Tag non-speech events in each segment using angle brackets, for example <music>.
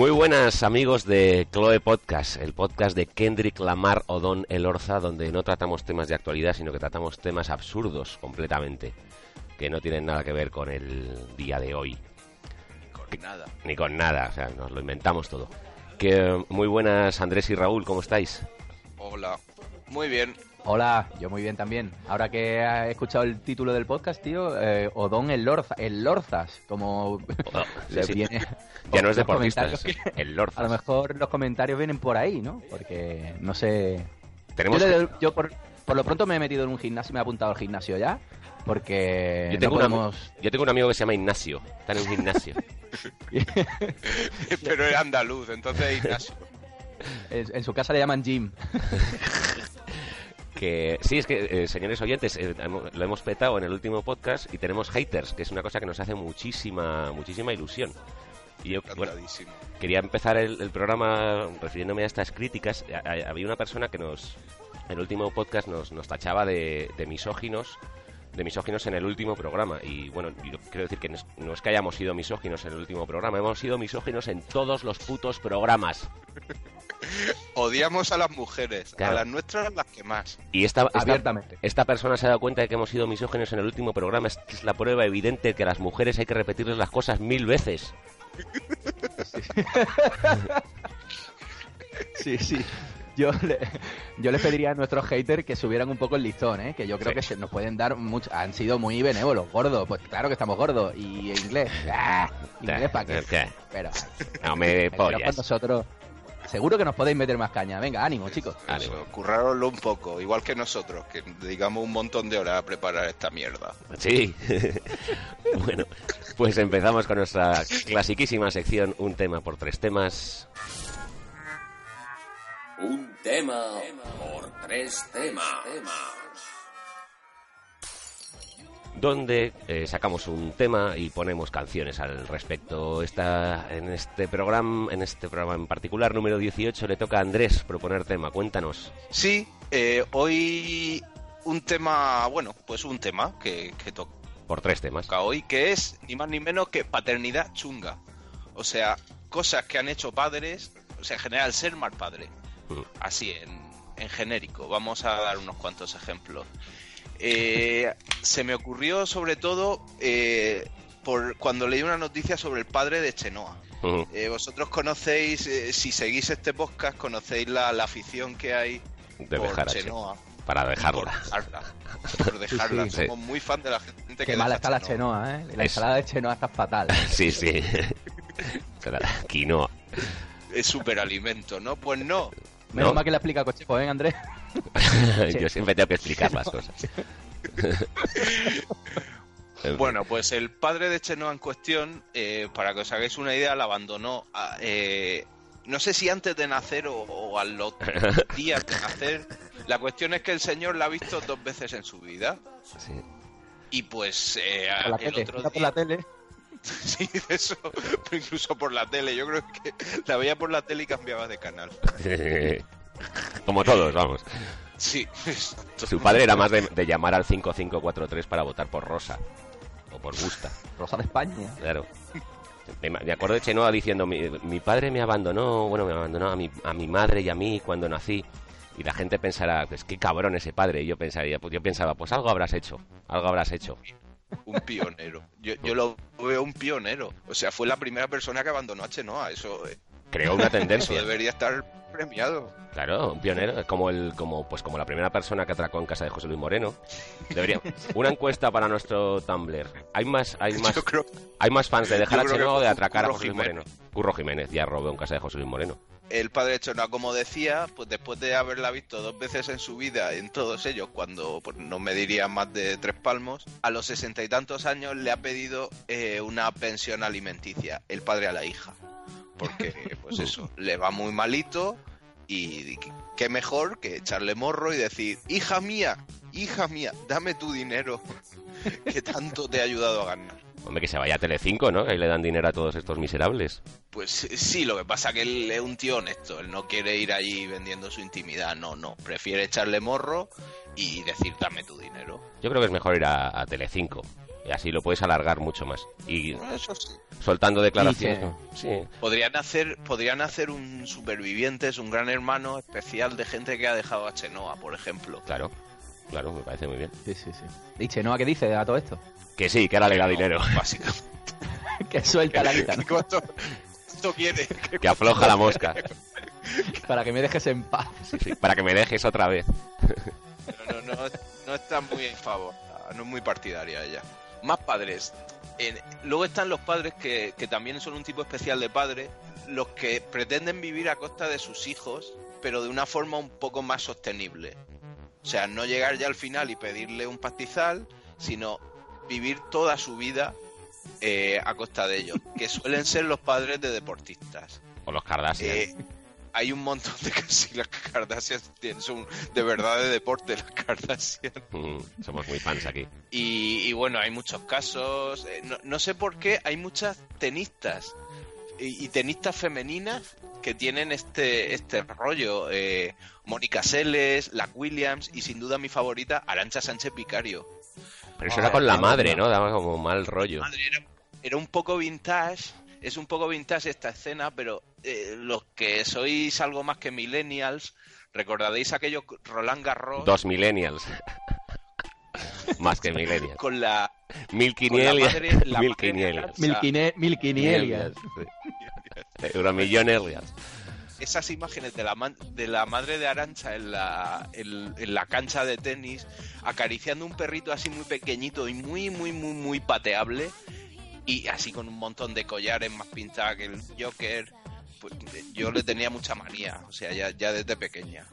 Muy buenas amigos de Chloe Podcast, el podcast de Kendrick Lamar o Don Elorza, donde no tratamos temas de actualidad, sino que tratamos temas absurdos completamente, que no tienen nada que ver con el día de hoy. Con nada. Ni con nada, o sea, nos lo inventamos todo. Que muy buenas Andrés y Raúl, ¿cómo estáis? Hola. Muy bien. Hola, yo muy bien también. Ahora que he escuchado el título del podcast, tío, eh, Odón el, Lorza, el Lorzas, como Oh, <laughs> le sí, sí. viene... Ya no es deportista, es el A lo Lorzas. mejor los comentarios vienen por ahí, ¿no? Porque no sé... Tenemos Yo, le- yo por, por lo pronto me he metido en un gimnasio, me he apuntado al gimnasio ya, porque no un yo tengo un amigo que se llama Ignacio, está en un gimnasio. <laughs> Pero es andaluz, entonces Ignacio. en, en su casa le llaman Jim. <laughs> que sí, es que, eh, señores oyentes, eh, lo hemos petado en el último podcast y tenemos haters, que es una cosa que nos hace muchísima, muchísima ilusión. Y yo, bueno, quería empezar el, el programa refiriéndome a estas críticas. A- a- había una persona que nos, en el último podcast nos, nos tachaba de, de misóginos, de misóginos en el último programa. Y bueno, yo quiero decir que no es, no es que hayamos sido misóginos en el último programa, hemos sido misóginos en todos los putos programas. Odiamos a las mujeres. Claro. A las nuestras las que más. Y esta, esta, Abiertamente. esta persona se ha dado cuenta de que hemos sido misóginos en el último programa. Es, es la prueba evidente que a las mujeres hay que repetirles las cosas mil veces. Sí, <laughs> sí. Yo, le- yo les pediría a nuestros haters que subieran un poco el listón, ¿eh? que yo creo Sí. que se nos pueden dar mucho. Han sido muy benévolos, gordos. Pues claro que estamos gordos. Y inglés. ¡ah! ¿Inglés para qué? Pero, No me pero con nosotros. Seguro que nos podéis meter más caña. Venga, ánimo, chicos. Ánimo. Eso, currároslo un poco, igual que nosotros, que dedicamos un montón de horas a preparar esta mierda. Sí. <laughs> bueno, pues empezamos con nuestra clasiquísima sección, un tema por tres temas. Un tema por tres temas. Donde eh, sacamos un tema y ponemos canciones al respecto. Esta, en este programa, en este programa en particular, número 18, le toca a Andrés proponer tema. Cuéntanos. Sí, eh, hoy un tema, bueno, pues un tema que, que toca Por tres temas. hoy, que es ni más ni menos que paternidad chunga. O sea, cosas que han hecho padres, o sea, en general, ser mal padre. Mm. Así, en, en genérico. Vamos a dar unos cuantos ejemplos. Eh, se me ocurrió sobre todo eh, por cuando leí una noticia sobre el padre de Chenoa. Ujú. Eh, vosotros conocéis, eh, si seguís este podcast, conocéis la, la afición que hay De por dejar a Chenoa. Para Por dejarla. dejarla. Por dejarla. sí. Somos muy fan de la gente que Qué mala está la Chenoa. ¿eh? La Es- ensalada de chenoa está fatal. <laughs> Sí, sí. Quinoa. Es superalimento, ¿no? Pues no. Menos No. mal que le explica Cochepo, ¿eh, Andrés? <laughs> Yo siempre tengo que explicar las cosas. <laughs> Bueno, pues el padre de Chenoa en cuestión, eh, para que os hagáis una idea, la abandonó. a- eh, no sé si antes de nacer o, o a los <laughs> días de nacer. La cuestión es que el señor la ha visto dos veces en su vida. Sí. Y pues eh, Por la el tele. otro por la tele. Sí, de eso, pero incluso por la tele. Yo creo que la veía por la tele y cambiaba de canal. Como todos, vamos. Sí, Su padre era más de, de llamar al 5543 para votar por Rosa. O por Gusta, Rosa de España. claro. Me, me acuerdo de Chenoa diciendo, mi, mi padre me abandonó, bueno, me abandonó a mi, a mi madre y a mí cuando nací. Y la gente pensará, pues qué cabrón ese padre. Y yo pensaría, pues yo pensaba, pues algo habrás hecho, algo habrás hecho. un pionero. Yo, yo lo veo un pionero. O sea, fue la primera persona que abandonó a Chenoa. Eso, eh, creó una Eso tendencia. <laughs> debería estar premiado. Claro, un pionero, como el, como, pues como la primera persona que atracó en casa de José Luis Moreno. Debería, una encuesta para nuestro Tumblr. Hay más, hay <laughs> más, creo hay más fans de dejar a Chenoa o de Curro atracar a José Luis Jiménez. Moreno. Curro Jiménez ya robó en casa de José Luis Moreno. el padre de Chenoa, como decía, pues después de haberla visto dos veces en su vida, en todos ellos, cuando pues, no me diría más de tres palmos, a los sesenta y tantos años le ha pedido eh, una pensión alimenticia, el padre a la hija. Porque, <laughs> pues eso, le va muy malito y qué mejor que echarle morro y decir, hija mía, hija mía, dame tu dinero, que tanto te ha ayudado a ganar. Hombre, que se vaya a Telecinco, ¿no? Que ahí le dan dinero a todos estos miserables. Pues sí, lo que pasa que él es un tío honesto, él no quiere ir allí vendiendo su intimidad, no, no, prefiere echarle morro y decir dame tu dinero. Yo creo que es mejor ir a, a Telecinco. Y así lo puedes alargar mucho más. Y Eso sí. soltando declaraciones. Sí. Podrían hacer, podrían hacer un supervivientes, un gran hermano especial de gente que ha dejado a Chenoa, por ejemplo. Claro, claro, me parece muy bien. Sí, sí, sí. ¿Y Chenoa qué dice a todo esto? Que sí, que ahora le da dinero. <laughs> Básicamente. <laughs> que suelta la guita, ¿no? <laughs> ¿Cuánto, cuánto quiere? Que afloja la mosca. Para que me dejes en paz. Sí, sí, para que me dejes otra vez. No, no, no, no está muy en favor, no es muy partidaria ella. Más padres. En- luego están los padres que, que también son un tipo especial de padre, los que pretenden vivir a costa de sus hijos, pero de una forma un poco más sostenible. O sea, no llegar ya al final y pedirle un pastizal, sino vivir toda su vida eh, a costa de ellos, que suelen ser los padres de deportistas. O los Kardashian. Eh, hay un montón de sí, las Kardashian tienen- son de verdad de deporte, las Kardashian. Mm, somos muy fans aquí. Y, y bueno, hay muchos casos. eh, No, no sé por qué hay muchas tenistas y, y tenistas femeninas que tienen este, este rollo. eh, Mónica Seles, la Williams y sin duda mi favorita, Arancha Sánchez Vicario. Pero eso Ah, era con la madre. ¿no? Daba como mal rollo. Madre, era, era un poco vintage. Es un poco vintage esta escena, pero eh, los que sois algo más que millennials, recordaréis aquello Roland Garros Dos millennials. <laughs> Más que millennials. con la Mil con la quinielias. madre- la Mil madre de quinielias. Arancha. Milquine- Milquinielias. Sí. Euromillonelias. esas imágenes de la, man- de la madre de Arancha en la, en, en la cancha de tenis, acariciando un perrito así muy pequeñito y muy, muy, muy, muy pateable, y así con un montón de collares más pintadas que el Joker, pues yo le tenía mucha manía, o sea, ya, ya desde pequeña.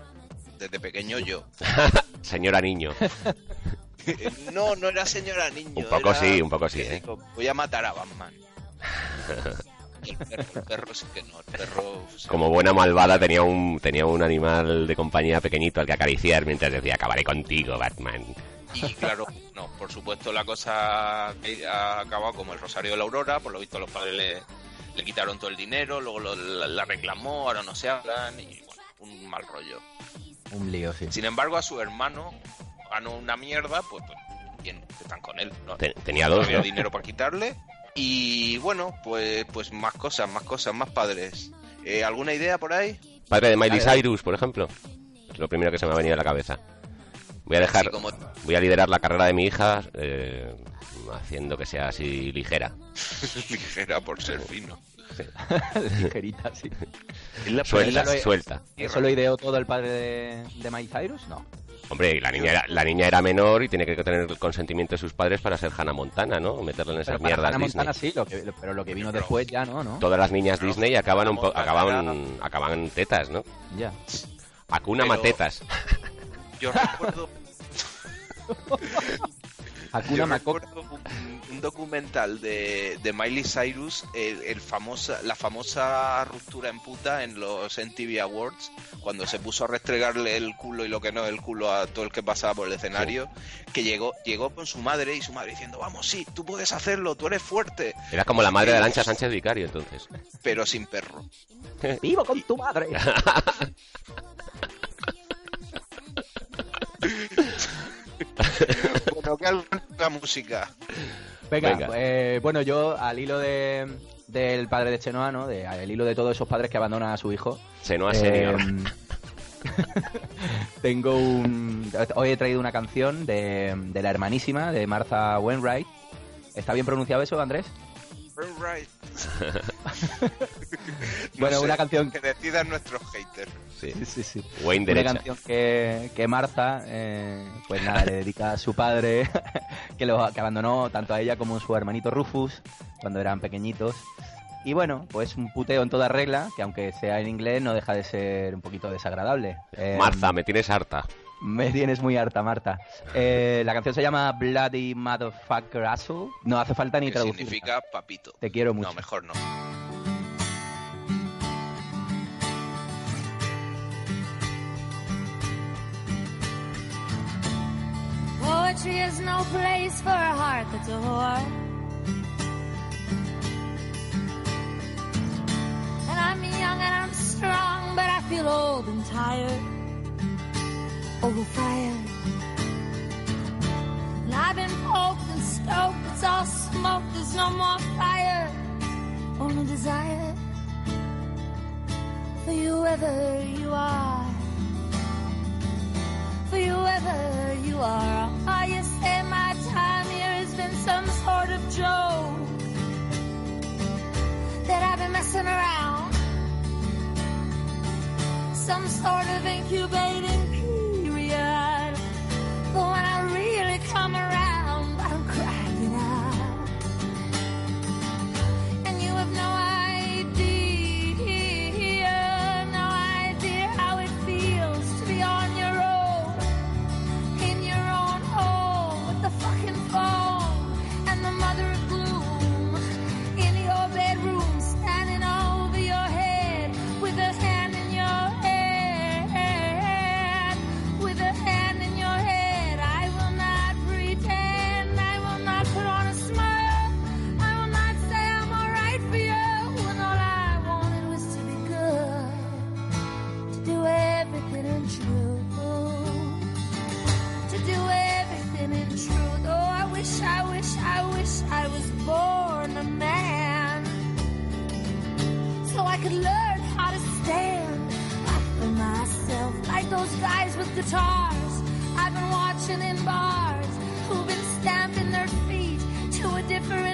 Desde pequeño yo. <laughs> Señora niño. <laughs> No, no era señora niño. Un poco era- sí, un poco sí, ¿eh? Voy a matar a Batman. El perro, el perro sí que no, el perro... sí. Como buena malvada tenía un, tenía un animal de compañía pequeñito al que acariciar mientras decía acabaré contigo, Batman. Y claro, no, por supuesto la cosa ha acabado como el Rosario de la Aurora, por lo visto los padres le, le quitaron todo el dinero, luego lo- la, la reclamó, ahora no se hablan y bueno, un mal rollo. Un lío, sí. Sin embargo, a su hermano ganó una mierda, pues, pues bien, están con él, no, Te- tenía no dos, había ¿no? dinero para quitarle y bueno, pues, pues más cosas, más cosas, más padres. Eh, ¿Alguna idea por ahí? Padre de Miley. Cyrus, por ejemplo. Es lo primero que se me ha venido a la cabeza. Voy a dejar, como voy a liderar la carrera de mi hija eh, haciendo que sea así ligera. <laughs> ligera por ser fino. <laughs> Ligerita, sí. Suelta, Eso lo- suelta. ¿Eso lo ideó todo el padre de, de Miley Cyrus? No. Hombre, la niña, era, la niña era menor y tiene que tener el consentimiento de sus padres para ser Hannah Montana, ¿no? Meterla en esas Pero mierdas Hannah Disney. Montana sí, lo que- pero lo que vino después ya no, ¿no? Todas las niñas Pero Disney acaban, un po- acaban, acaban tetas, ¿no? Ya. Pero- Matetas. Yo recuerdo <laughs> Hakuna Yo recuerdo un, un documental de, de Miley Cyrus, el, el famosa, la famosa ruptura en puta en los MTV Awards, cuando se puso a restregarle el culo y lo que no el culo a todo el que pasaba por el escenario, que llegó, llegó con su madre y su madre diciendo, vamos, sí, tú puedes hacerlo, tú eres fuerte, Era como la madre de Arancha Sánchez Vicario, entonces. pero sin perro. <laughs> ¡Vivo con tu madre! <laughs> bueno, que la música. Venga, Venga. eh, bueno, yo al hilo de, del padre de Chenoa, ¿no? De, al hilo de todos esos padres que abandonan a su hijo. Senoa eh, Senior. <laughs> tengo un... Hoy he traído una canción de, de la hermanísima, de Martha Wainwright. ¿Está bien pronunciado eso, Andrés? Right. <laughs> No Bueno, sé, una canción- que decidan nuestros haters. Sí. Sí, sí, sí. Wayne Una derecha. canción que, que Martha, eh, pues nada, le dedica a su padre, <laughs> que, lo, que abandonó tanto a ella como a su hermanito Rufus cuando eran pequeñitos. Y bueno, pues un puteo en toda regla, que aunque sea en inglés no deja de ser un poquito desagradable. Eh, Marta, me tienes harta. Me tienes muy harta, Marta. Eh, la canción se llama Bloody Motherfucker Asshole. No hace falta ni traducir. significa papito. Te quiero mucho. No, mejor no. Poetry is no place for a heart that's a whore. And I'm young and I'm strong, but I feel old and tired. Overfired. And I've been poked and stoked, it's all smoke, there's no more fire. Only desire for you wherever you are for you wherever you are. Oh, you say my time here has been some sort of joke that I've been messing around. Some sort of incubating when I really come around, bars who've been stamping their feet to a different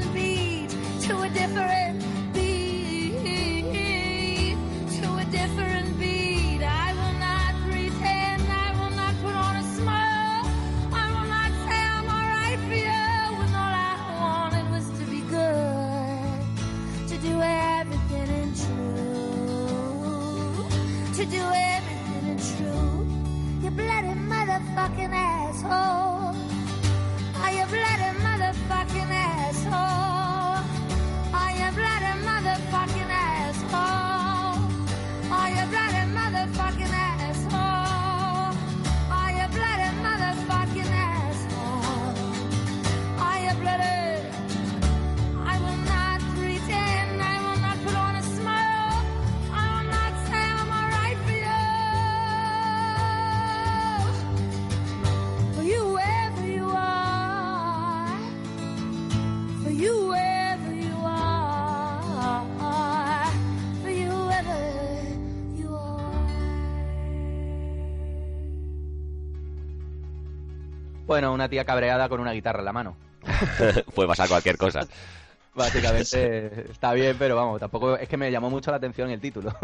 Bueno, una tía cabreada con una guitarra en la mano. <laughs> Puede pasar cualquier cosa. <laughs> Básicamente está bien, pero vamos, tampoco es que me llamó mucho la atención el título.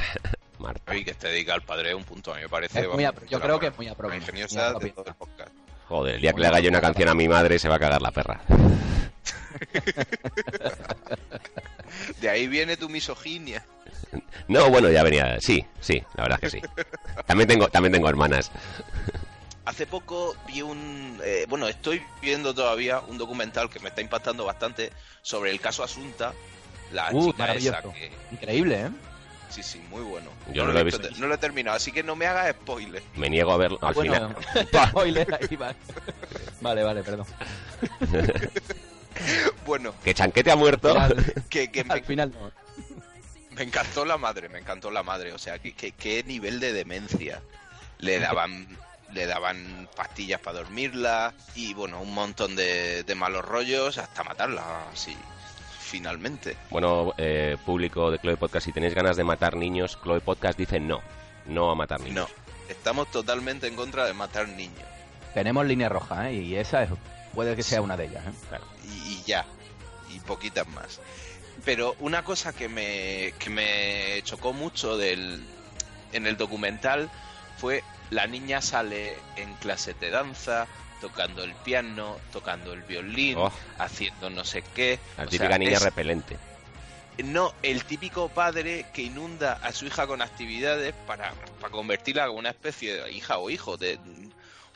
<laughs> Marta. Y que te dedica al padre un punto, a mí me parece. Vamos, yo creo que es muy ingeniosa de apropiado. todo el podcast. Joder, el día que le haga yo una canción a mi madre se va a cagar la perra. De ahí viene tu misoginia. No, bueno, ya venía. Sí, sí, la verdad es que sí. También tengo, también tengo hermanas. Hace poco vi un... eh, bueno, estoy viendo todavía un documental que me está impactando bastante sobre el caso Asunta. La Uh, chica esa maravilloso. que... Increíble, ¿eh? Sí, sí, muy bueno. Yo no lo he visto-. No lo he terminado, así que no me hagas spoiler. Me niego a verlo al bueno, final. <laughs> spoiler, ahí va. Vale, vale, perdón. <laughs> Bueno, Que Chanquete ha muerto. Al, <laughs> que, que me, al final no. me encantó la madre, me encantó la madre. O sea, que, que- qué nivel de demencia. Le daban le daban pastillas para dormirla y bueno, un montón de, de malos rollos hasta matarla, así, finalmente. Bueno, eh, público de Chloe Podcast, si tenéis ganas de matar niños, Chloe Podcast dice no. No a matar niños. No, estamos totalmente en contra de matar niños. Tenemos línea roja, ¿eh? Y esa es, puede que sea una de ellas, ¿eh? Claro. Y, y ya, y poquitas más. pero una cosa que me, que me chocó mucho del, en el documental fue la niña sale en clases de danza, tocando el piano, tocando el violín, Oh. haciendo no sé qué. La O típica sea, niña es- repelente. no, el típico padre que inunda a su hija con actividades para, para convertirla en una especie de hija o hijo, de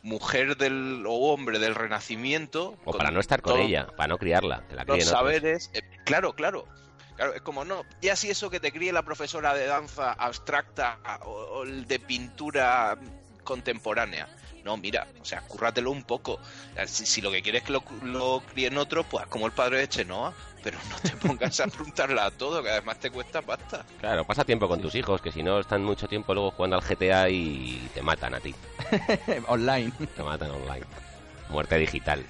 mujer del o hombre del renacimiento. O para no estar con todo- ella, para no criarla, que la Los saberes. eh, claro, claro. Claro, es como no, ya si eso que te críe la profesora de danza abstracta o, o de pintura contemporánea. No, mira, o sea, cúrratelo un poco. Si, si lo que quieres es que lo, lo críen otros, pues como el padre de Chenoa, pero no te <laughs> pongas a preguntarla a todo, que además te cuesta pasta. Claro, pasa tiempo con tus hijos, que si no están mucho tiempo luego jugando al GTA y te matan a ti. <laughs> Online. Te matan online. Muerte digital.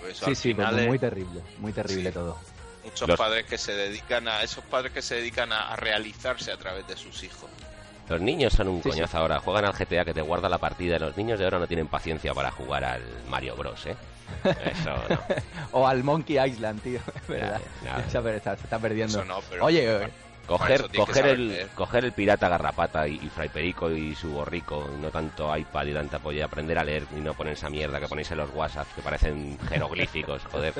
Pues Sí, sí, es muy terrible, muy terrible Sí. todo. muchos Los- padres que se dedican a esos padres que se dedican a, a realizarse a través de sus hijos. Los niños son un Sí, coñazo ahora. Juegan al GTA que te guarda la partida. Los niños de ahora no tienen paciencia para jugar al Mario Bros, ¿eh? Eso no. <laughs> O al Monkey Island, tío. <laughs> Es verdad. Se, está, se está perdiendo. Eso no, pero Oye, para- eh, Coger, el, leer. coger el pirata garrapata y, y Fray Perico y su borrico, y no tanto iPad y tanta polla, aprender a leer y no poner esa mierda que ponéis en los WhatsApp que parecen jeroglíficos, <laughs> joder.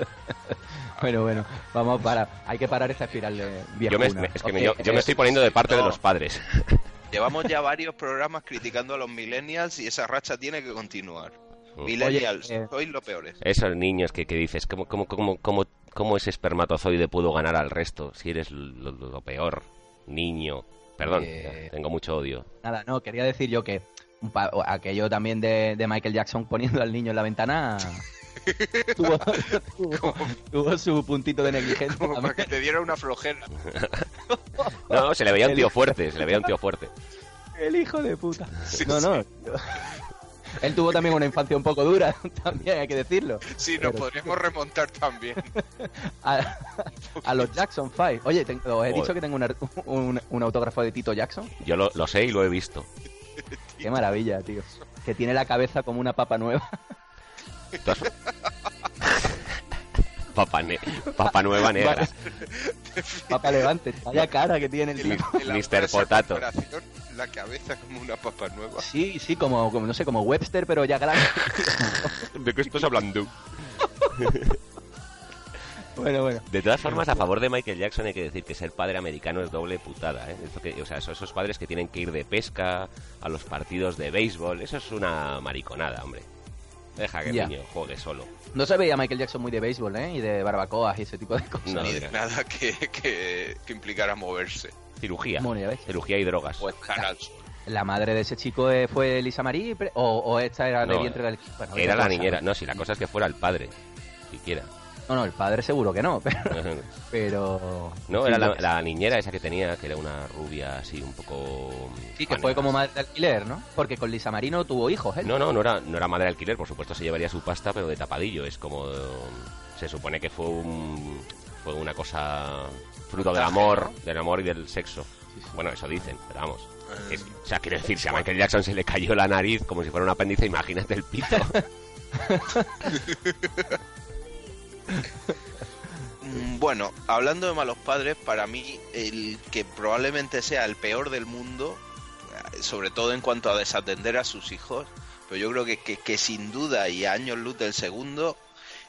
bueno, bueno, vamos para. Hay que parar esta espiral de Yo me, viejuna. me- es que me- Ok, yo, yo me eh, estoy poniendo de parte de no. los padres. Llevamos ya varios programas criticando a los millennials y esa racha tiene que continuar. Millennials, eh, sois lo peores. Esos niños que, que dices, ¿cómo, cómo, cómo, cómo, cómo ese espermatozoide pudo ganar al resto? Si eres lo, lo- lo peor, niño. Perdón, Eh, tengo mucho odio. Nada, no, quería decir yo que aquello también de, de Michael Jackson poniendo al niño en la ventana <laughs> tuvo, tuvo- tuvo su puntito de negligencia. Como para que te diera una flojera. <laughs> No, se le veía un tío fuerte, se le veía un tío fuerte. El hijo de puta. Sí, no, no. <laughs> Él tuvo también una infancia un poco dura, también hay que decirlo. Sí, nos Pero- podríamos remontar también. A, a los Jackson Five. Oye, te- os he Joder. dicho que tengo una- un, un autógrafo de Tito Jackson. Yo lo, lo sé y lo he visto. Qué maravilla, tío. Que tiene la cabeza como una papa nueva. <laughs> Papa, ne- Papa Nueva Negra. Papa levante. Vaya cara que tiene el la Mr. Potato. La cabeza como una papa nueva. Sí, sí, como, como, no sé, como Webster, pero ya grande. ¿De qué estás hablando? <laughs> bueno, bueno. De todas formas, a favor de Michael Jackson hay que decir que ser padre americano es doble putada, ¿eh? Eso que, o sea, esos, esos padres que tienen que ir de pesca a los partidos de béisbol, eso es una mariconada, hombre. Deja que el niño juegue solo. No se veía Michael Jackson muy de béisbol, ¿eh? Y de barbacoas y ese tipo de cosas. No, Ni nada que, que, que implicara moverse. Cirugía. Bueno, ya ves. Cirugía y drogas. Sol. La madre de ese chico eh, fue Lisa Marie o, o esta era de No, vientre del bueno, Era la cosa. niñera. No, si la cosa es que fuera el padre. Siquiera. No, no, el padre seguro que no, <laughs> pero, <laughs> pero No, era la, niñera esa que tenía, que era una rubia así un poco... Sí, que fue como madre de alquiler, ¿no? Porque con Lisa Marie no tuvo hijos, ¿eh? No, no, no era, no era madre de alquiler, por supuesto se llevaría su pasta, pero de tapadillo. Es como... eh, Se supone que fue un... Fue una cosa... Fruto del amor, del amor y del sexo. Bueno, eso dicen, pero vamos. Es- o sea, quiero decir, si a Michael Jackson se le cayó la nariz como si fuera un apéndice, imagínate el pito. <laughs> Bueno, hablando de malos padres, para mí el que probablemente sea el peor del mundo, eh, sobre todo en cuanto a desatender a sus hijos, pero yo creo que, que, que sin duda y a años luz del segundo,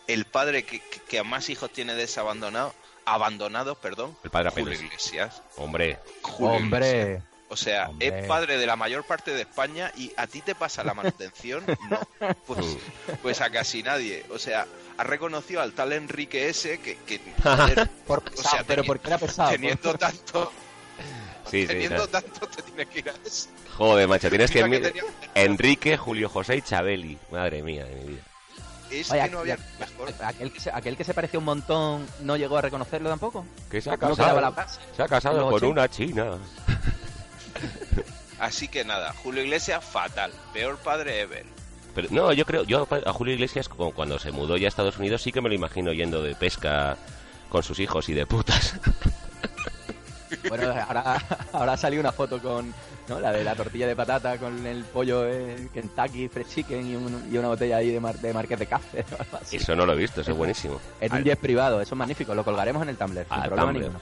el padre que, que- a más hijos tiene desabandonados, abandonados, perdón, El padre Julio. Iglesias. Hombre, Julio Iglesias. O sea, Hombre. es padre de la mayor parte de España y a ti te pasa la manutención, no. Pues, pues a casi nadie. O sea, ha reconocido al tal Enrique S que, que <laughs> joder, por o pesado, sea, pero porque era pesado. teniendo tanto, sí, sí. teniendo no. tanto te tienes que ir a ese. Joder, macho, tienes que... Tenía- Enrique, Julio José y Chabeli. Madre mía de mi vida. Es Oye, que no había aquel- mejor. aquel, que se, aquel que se parecía un montón no llegó a reconocerlo tampoco. Que se ha No casado. quedaba la. Se ha casado con 80. una china. Así que nada, Julio Iglesias fatal, peor padre ever. Pero no, yo creo, yo a Julio Iglesias como cuando se mudó ya a Estados Unidos sí que me lo imagino yendo de pesca con sus hijos y de putas. <laughs> Bueno, ahora, ahora ha salido una foto con ¿no? la de la tortilla de patata con el pollo eh, Kentucky Fried Chicken y, un- y una botella ahí de, mar- de Marqués de Café. <laughs> Eso no lo he visto, eso es buenísimo. En un jet privado, eso es magnífico. Lo colgaremos en el Tumblr. sin problema Tumblr. ninguno.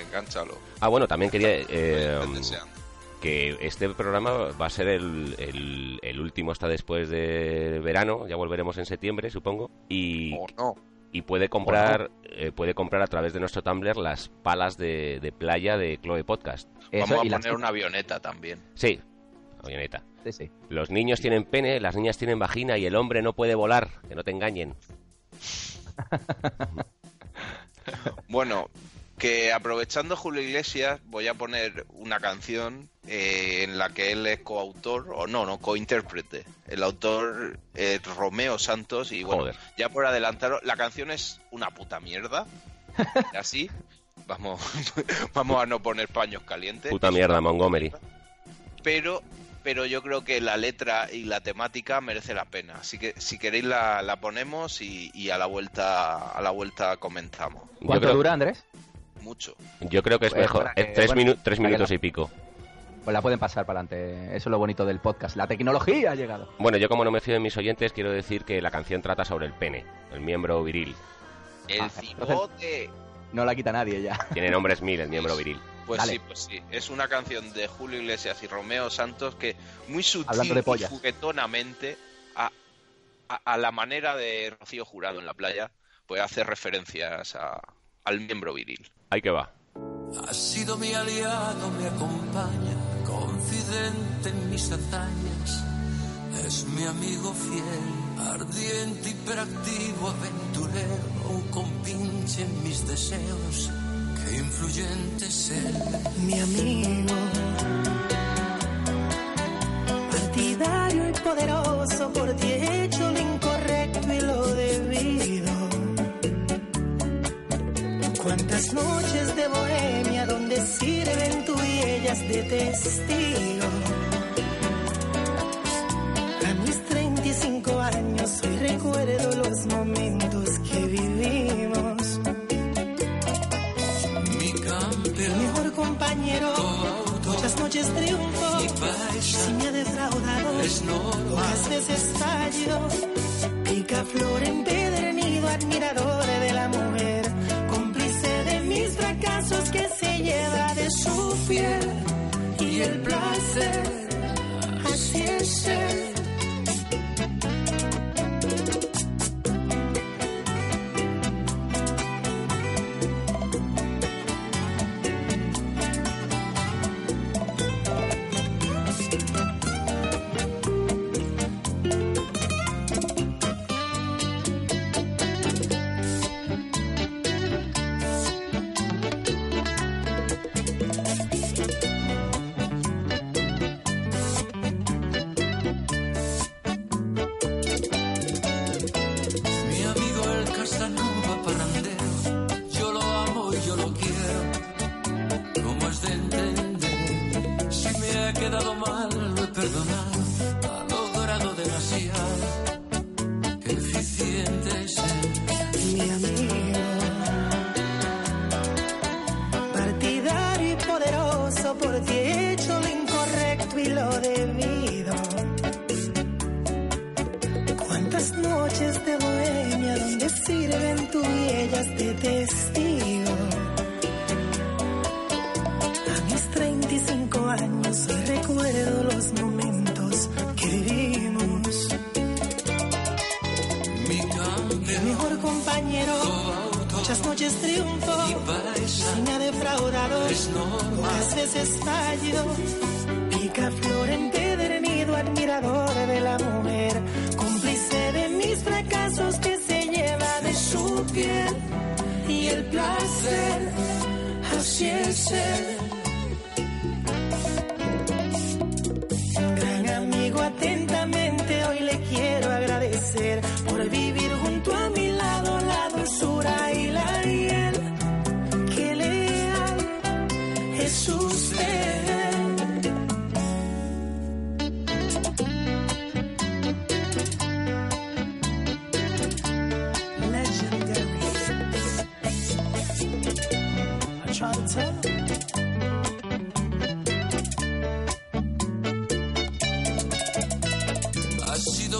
Engánchalo. Ah, bueno, también quería eh, deseando. que este programa va a ser el, el- el último hasta después de verano, ya volveremos en septiembre, supongo, y, O no. y puede comprar eh, puede comprar a través de nuestro Tumblr las palas de, de playa de Chloe Podcast. Eso, Vamos a y las- poner una avioneta también. Sí, avioneta. Sí, sí. Los niños tienen pene, las niñas tienen vagina y el hombre no puede volar, que no te engañen. <laughs> Bueno, que aprovechando Julio Iglesias, voy a poner una canción eh, en la que él es coautor, o no, no, cointérprete. El autor es Romeo Santos, y bueno, Joder. ya por adelantaros, la canción es una puta mierda. <laughs> Así, vamos, <laughs> vamos a no poner paños calientes. Puta mierda, Montgomery. Pero, pero yo creo que la letra y la temática merece la pena. Así que si queréis la, la ponemos y, y a la vuelta, a la vuelta comentamos. ¿Cuánto creo, dura, Andrés? Mucho. yo creo que es Pues mejor. para que- es tres, bueno, minu- tres minutos la- y pico. Pues la pueden pasar para adelante. Eso es lo bonito del podcast. La tecnología ha llegado. Bueno, yo como no me fío de mis oyentes, quiero decir que la canción trata sobre el pene, el miembro viril. El Ah, cibote. No la quita nadie ya. Tiene nombre Smith, el miembro <laughs> viril. Pues Dale. sí, pues sí. Es una canción de Julio Iglesias y Romeo Santos que muy Hablando sutil de y juguetonamente a, a- a la manera de Rocío Jurado en la playa, pues hace referencias a- al miembro viril. Ahí que va. Ha sido mi aliado, me acompaña, confidente en mis hazañas. Es mi amigo fiel, ardiente, hiperactivo, aventurero, un compinche en mis deseos. Qué influyente es él. mi amigo. Partidario y poderoso, por ti he hecho lo incorrecto y lo debido. Cuántas noches de bohemia donde sirven tú y ellas de testigo. A mis 35 años hoy recuerdo los momentos que vivimos. Mi campeón, mejor compañero, muchas noches triunfo. Si me ha defraudado, es pocas veces fallo. Picaflor empedernido, admirador de la mujer, fracasos que se lleva de su piel. Y el placer, así es.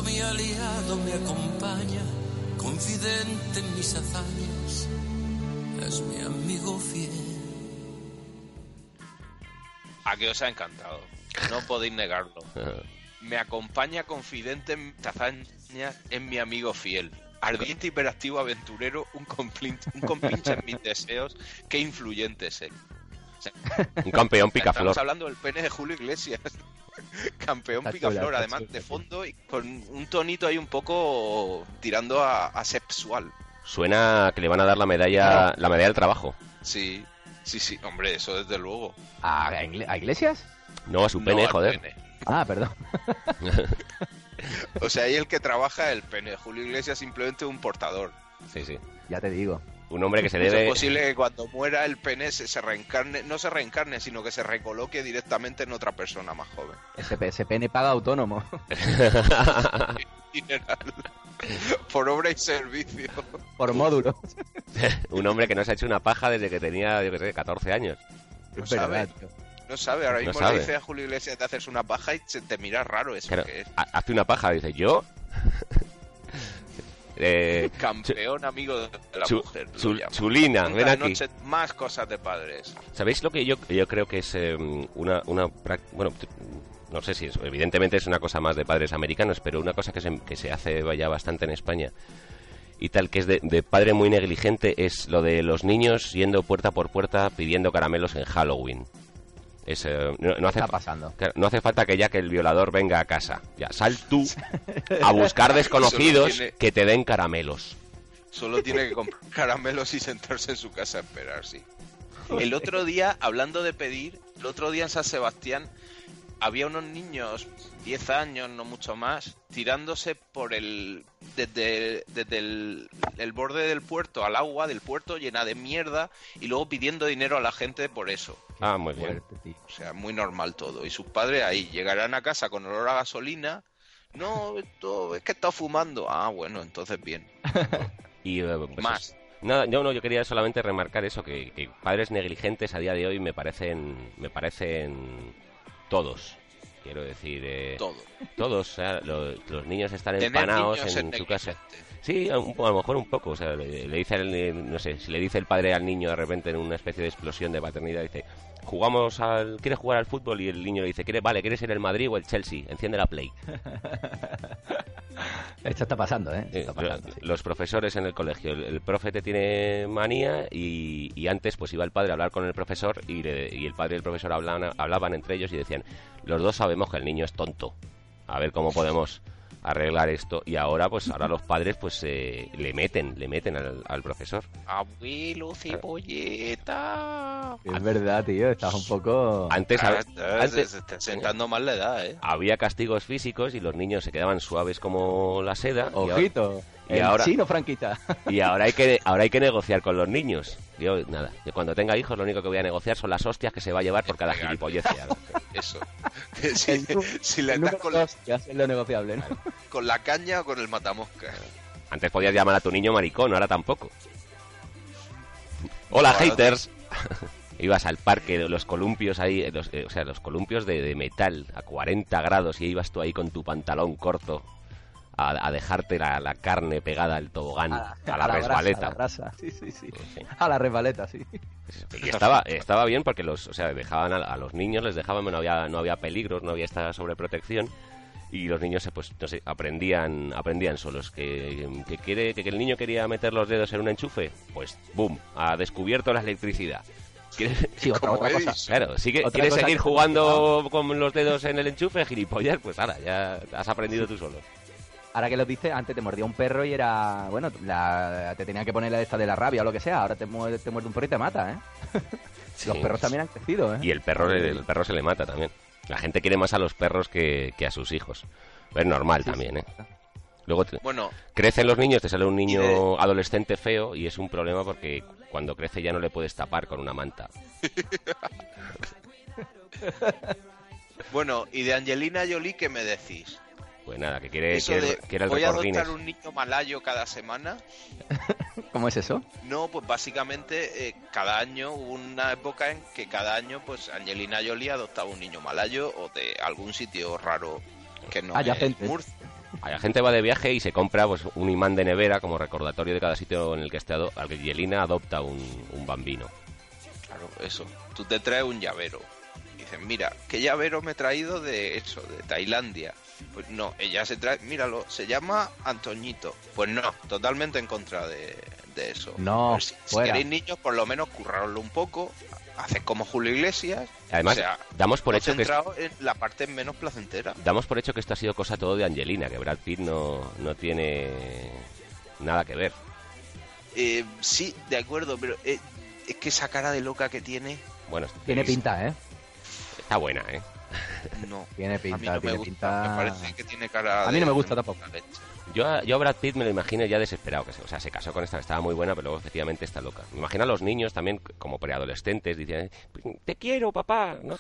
Aliado me acompaña, confidente en mis hazañas, es mi amigo fiel. A que os ha encantado. No podéis negarlo. Me acompaña confidente en mis hazañas, es mi amigo fiel. Ardiente, hiperactivo, aventurero, un, un compinche en mis deseos. Qué influyente es él. <laughs> Un campeón Estamos picaflor. hablando del pene de Julio Iglesias. <laughs> Campeón Está picaflor, chula, además chula, de fondo y con un tonito ahí un poco tirando a, a sexual. Suena que le van a dar la medalla, la medalla del trabajo. Sí, sí, sí, hombre, eso desde luego. ¿A, Igle- a Iglesias? No a su pene, joder. pene. Ah, perdón. <laughs> O sea, ahí el que trabaja el pene. Julio Iglesias simplemente un portador. Sí, sí. Ya te digo. Un hombre que se Es debe. posible que cuando muera el pene se, se reencarne, no se reencarne, sino que se recoloque directamente en otra persona más joven. Ese, ese pene paga autónomo. <laughs> Por obra y servicio. Por módulo. <laughs> un hombre que no se ha hecho una paja desde que tenía, yo qué sé, 14 años. No Es sabe. No sabe, ahora No mismo sabe. le dice a Julio Iglesias de hacerse una paja y se te mira raro eso Claro, que es. ha- hace una paja, dice, ¿yo? Eh, <laughs> Campeón amigo de la Chu- mujer. Chul-. Chulina, Nunca ven aquí. noche más cosas de padres. ¿Sabéis lo que yo, yo creo que es eh, una, una bueno, no sé si es, evidentemente es una cosa más de padres americanos, pero una cosa que se, que se hace ya bastante en España y tal, que es de, de padre muy negligente, es lo de los niños yendo puerta por puerta pidiendo caramelos en Halloween. Es, eh, no, no hace está pasando? no hace falta que ya que el violador venga a casa. Ya, sal tú <laughs> a buscar desconocidos tiene- que te den caramelos. Solo tiene que comprar <laughs> caramelos y sentarse en su casa a esperar, sí. El otro día, hablando de pedir, el otro día en San Sebastián había unos niños, 10 años, no mucho más, tirándose por el. desde, desde el, el borde del puerto al agua del puerto llena de mierda y luego pidiendo dinero a la gente por eso. Ah, muy bien. O sea, muy normal todo. Y sus padres ahí llegarán a casa con olor a gasolina. No, esto es que está fumando. Ah, bueno, entonces bien. <laughs> Y, eh, pues, Más. Nada, yo no, yo quería solamente remarcar eso, que, que padres negligentes a día de hoy me parecen, me parecen todos. Quiero decir, eh, Todo. todos, o sea, lo- los niños están Tener empanados niños en es su casa. negligente. Sí, a, un po- a lo mejor un poco, o sea, le, le dice, el- no sé, si le dice el padre al niño de repente en una especie de explosión de paternidad, dice, jugamos al, ¿quieres jugar al fútbol? Y el niño le dice, ¿quieres, vale, ¿quieres ser el Madrid o el Chelsea? Enciende la Play. <laughs> <laughs> Esto está pasando, ¿eh? Eh, está pasando, sí. Los profesores en el colegio, el, el profe te tiene manía y, y antes pues iba el padre a hablar con el profesor y, le- y el padre y el profesor hablaban, hablaban entre ellos y decían, los dos sabemos que el niño es tonto, a ver cómo podemos arreglar esto y ahora pues ahora los padres pues eh, le meten, le meten al, al profesor. Abuelo cebolleta. Es verdad, tío. Estás un poco... Antes, Ah, hab- antes se está sentando mal la edad, ¿eh? había castigos físicos y los niños se quedaban suaves como la seda y ahora- Ojito. Y el ahora- chino franquista. <laughs> Y ahora hay que ahora hay que negociar con los niños. Yo, nada, yo cuando tenga hijos lo único que voy a negociar son las hostias que se va a llevar por cada gilipollez. <laughs> Eso. <laughs> si, El nu- si le das con, dos, que hace lo negociable, ¿no? con la caña o con el matamosca. Antes podías llamar a tu niño maricón, ahora tampoco. Hola, haters. Ibas al parque de los columpios ahí, eh, los- eh, o sea, los columpios de, de metal a 40 grados y ibas tú ahí con tu pantalón corto a, a dejarte la, la carne pegada al tobogán, a, la, resbaleta. a la brasa. Sí, sí, sí. Sí. A la resbaleta, sí. Y estaba, estaba bien porque los, o sea, dejaban a, a los niños, les dejaban, no había, no había peligros, no había esta sobreprotección y los niños se pues no sé, aprendían, aprendían solos que, que quiere, que, que el niño quería meter los dedos en un enchufe, pues boom, ha descubierto la electricidad. ¿Quiere- Sí, <laughs> otra, Como otra cosa. Edison. Claro, ¿sí que Otra ¿quieres cosa seguir que- jugando con los dedos en el enchufe, gilipollas? Pues ahora, ya has aprendido tú solo. Ahora que lo dices, antes te mordía un perro y era. Bueno, la- te tenía que poner la de esta de la rabia o lo que sea. Ahora te muerde, te muerde un perro y te mata, ¿eh? <laughs> Los Sí. perros también han crecido, ¿eh? Y el perro, el perro se le mata también. La gente quiere más a los perros que, que a sus hijos. Es normal Sí, también, sí. ¿eh? Luego te- Bueno, crecen los niños, te sale un niño de- adolescente feo y es un problema porque cuando crece ya no le puedes tapar con una manta. <laughs> bueno, y de Angelina Jolie, ¿qué me decís? Pues nada, que quiere, Eso quiere, de quiere el voy a adoptar Guinness. un niño malayo cada semana. <laughs> ¿Cómo es eso? No, pues básicamente eh, cada año hubo una época en que cada año pues Angelina Jolie adoptaba un niño malayo o de algún sitio raro que no Adyacente. es Murcia. la gente va de viaje y se compra pues, un imán de nevera como recordatorio de cada sitio en el que esté ado- al que Yelena adopta un, un bambino. Claro, eso. Tú te traes un llavero. Y dices, mira, ¿qué llavero me he traído de eso, de Tailandia? Pues no, ella se trae, míralo, se llama Antoñito. Pues no, totalmente en contra de, de eso. No, Pues si, queréis niños, por lo menos currarlo un poco, haced como Julio Iglesias. Además, o sea, damos por hecho que es- en la parte menos placentera. damos por hecho que esto ha sido cosa todo de Angelina, que Brad Pitt no, no tiene nada que ver. Eh, sí, de acuerdo, pero eh, es que esa cara de loca que tiene, Bueno, Tiene es- pinta, ¿eh? Está buena, ¿eh? No. <laughs> Tiene A mí pinta, no me tiene gusta, pinta. me parece que tiene cara A mí no de- me gusta tampoco. la leche. Yo, a- yo a Brad Pitt me lo imagino ya desesperado, que se, o sea, se casó con esta que estaba muy buena, pero luego efectivamente está loca. Me imagino a los niños también como preadolescentes diciendo, te quiero, papá, ¿no?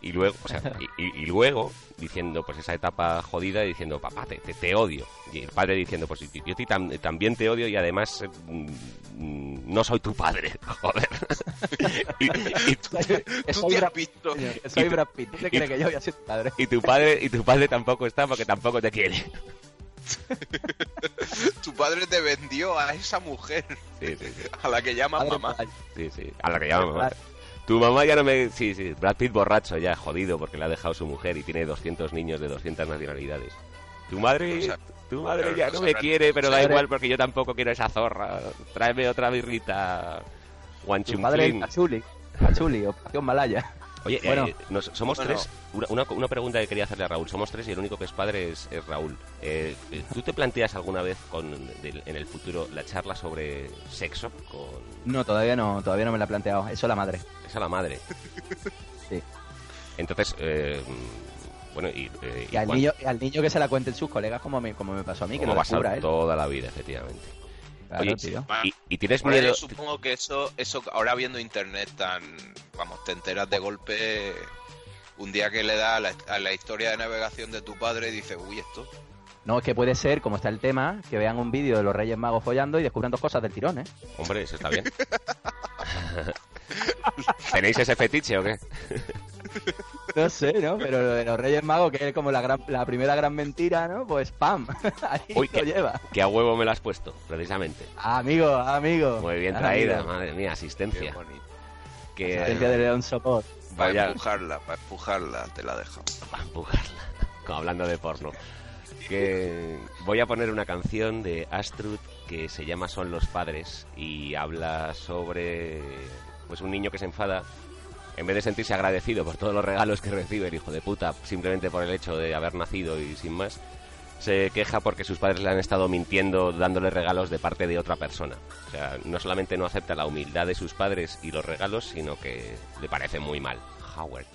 Y luego, o sea, y, y- y luego diciendo, pues esa etapa jodida, diciendo, papá, te, te, te odio. Y el padre diciendo, pues yo, yo también te odio y además eh, mm, no soy tu padre, <laughs> joder. <laughs> y, Tú soy te has Brad- visto, que soy Brad Pitt. ¿Tú te crees que yo voy a ser tu padre? y tu padre y tu padre tampoco está porque tampoco te quiere. <laughs> tu padre te vendió a esa mujer Sí, sí, sí. a la que llamas Padre, mamá. padre. Sí, sí, a la que llama mamá. Tu mamá ya no me... Sí, sí, Brad Pitt borracho ya, jodido, porque le ha dejado su mujer y tiene 200 niños de 200 nacionalidades. Tu madre... O sea, tu madre claro, ya no no me quiere, pero da Madre- igual porque yo tampoco quiero esa zorra. Tráeme otra birrita. Tu. Pachuli. Pachuli, Operación Malaya. Oye, <laughs> Bueno. eh, nos- somos Bueno. tres. Una, una, pregunta que quería hacerle a Raúl. Somos tres y el único que es padre es, es Raúl. Eh, eh, ¿Tú te planteas alguna vez con, en el futuro la charla sobre sexo con No, todavía no, todavía no me la he planteado. Eso la madre. esa la madre? Sí. Entonces, eh, bueno, y, eh, Y al niño, al niño que se la cuenten sus colegas como me, como me pasó a mí, que como lo descubra él. toda la vida, efectivamente. Claro, Oye, tío. y, y tienes miedo. yo supongo que eso, eso ahora viendo internet tan, vamos, te enteras de golpe un día que le da a la, a la historia de navegación de tu padre y dices, uy, esto. No, es que puede ser, como está el tema, que vean un vídeo de los Reyes Magos follando y descubran dos cosas del tirón, ¿eh? Hombre, eso está bien. <laughs> <laughs> ¿Tenéis ese fetiche o qué? No sé, ¿no? Pero lo de los Reyes Magos, que es como la, gran, la primera gran mentira, ¿no? Pues ¡pam! <laughs> Ahí Uy, lo que- lleva. Que a huevo me lo has puesto, precisamente. Amigo, amigo. Muy bien Amigo. traída, madre mía, Qué asistencia. bonito. Que Asistencia de León Sopot. Para Vaya. empujarla, para empujarla, te la dejo. para empujarla, <laughs> como hablando de porno. Que voy a poner una canción de Astrud que se llama Son los padres y habla sobre pues un niño que se enfada en vez de sentirse agradecido por todos los regalos que recibe el hijo de puta simplemente por el hecho de haber nacido y sin más se queja porque sus padres le han estado mintiendo dándole regalos de parte de otra persona. O sea, no solamente no acepta la humildad de sus padres y los regalos, sino que le parece muy mal. Howard.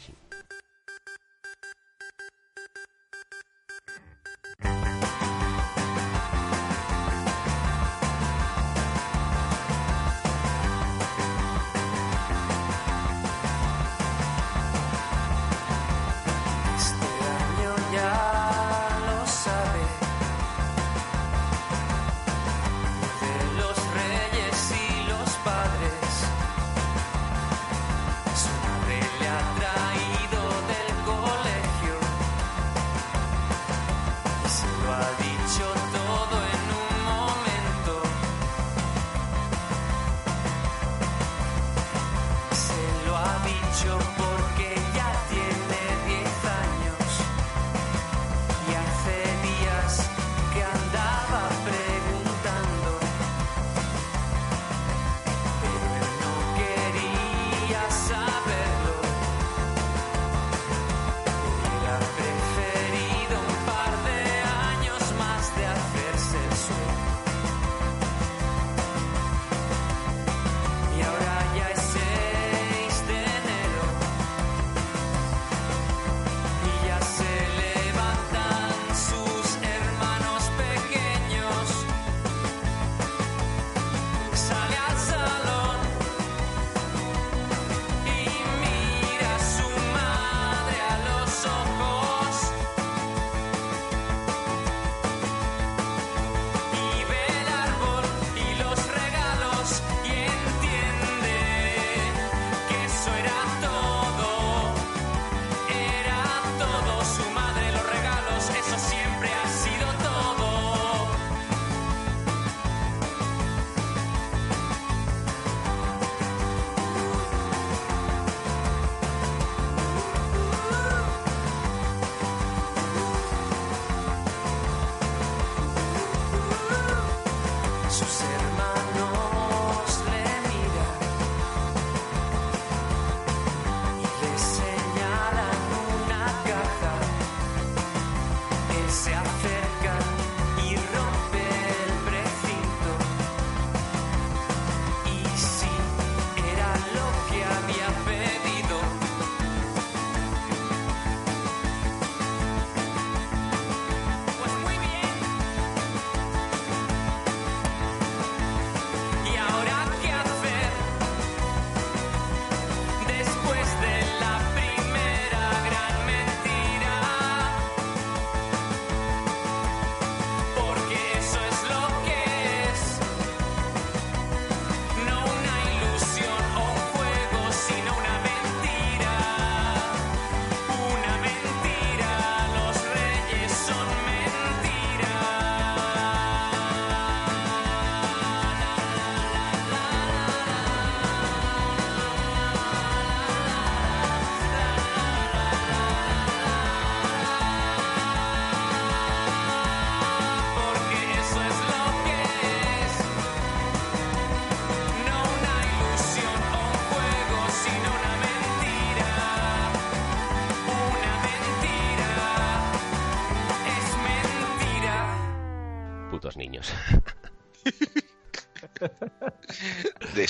suceso.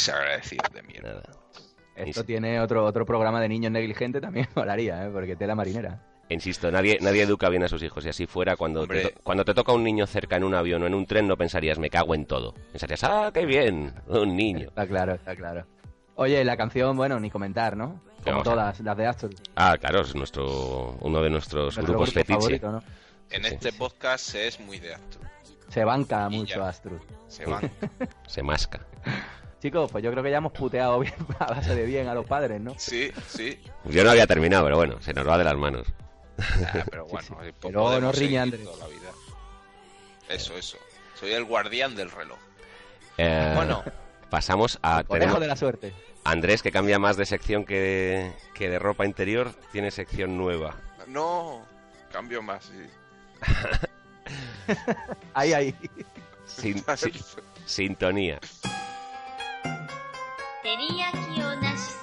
De mierda. Nada. Esto Sí. tiene otro otro programa de niños negligentes también <laughs> molaría, ¿eh? Porque tela marinera. Insisto, nadie, nadie educa bien a sus hijos. Y así fuera, cuando te, to- cuando te toca un niño cerca en un avión o en un tren, no pensarías, me cago en todo. Pensarías, ah, qué bien, un niño. Está claro, está claro. Oye, la canción, bueno, ni comentar, ¿no? Como vamos a- todas, las de Astor. Ah, claro, es nuestro, uno de nuestros Nuestro grupos grupo fetiche. favorito, ¿no? En Sí, este sí. podcast se es muy de Astro. Se banca Y mucho ya. Astrud. Se van. <laughs> Se masca. Chicos, pues yo creo que ya hemos puteado bien <laughs> a base de bien a los padres, ¿no? Sí, sí. Yo no había terminado, pero bueno, se nos va de las manos. Ah, pero <laughs> bueno, sí. pues Pero no riñe, Andrés. toda la vida. Eso, eso. Soy el guardián del reloj. Eh, Bueno. pasamos a... Conejo tenemos- de la suerte. Andrés, que cambia más de sección que de, que de ropa interior, tiene sección nueva. No, cambio más, sí. <laughs> Ahí, ahí. Sin- sin- sintonía. 照り焼きオナシス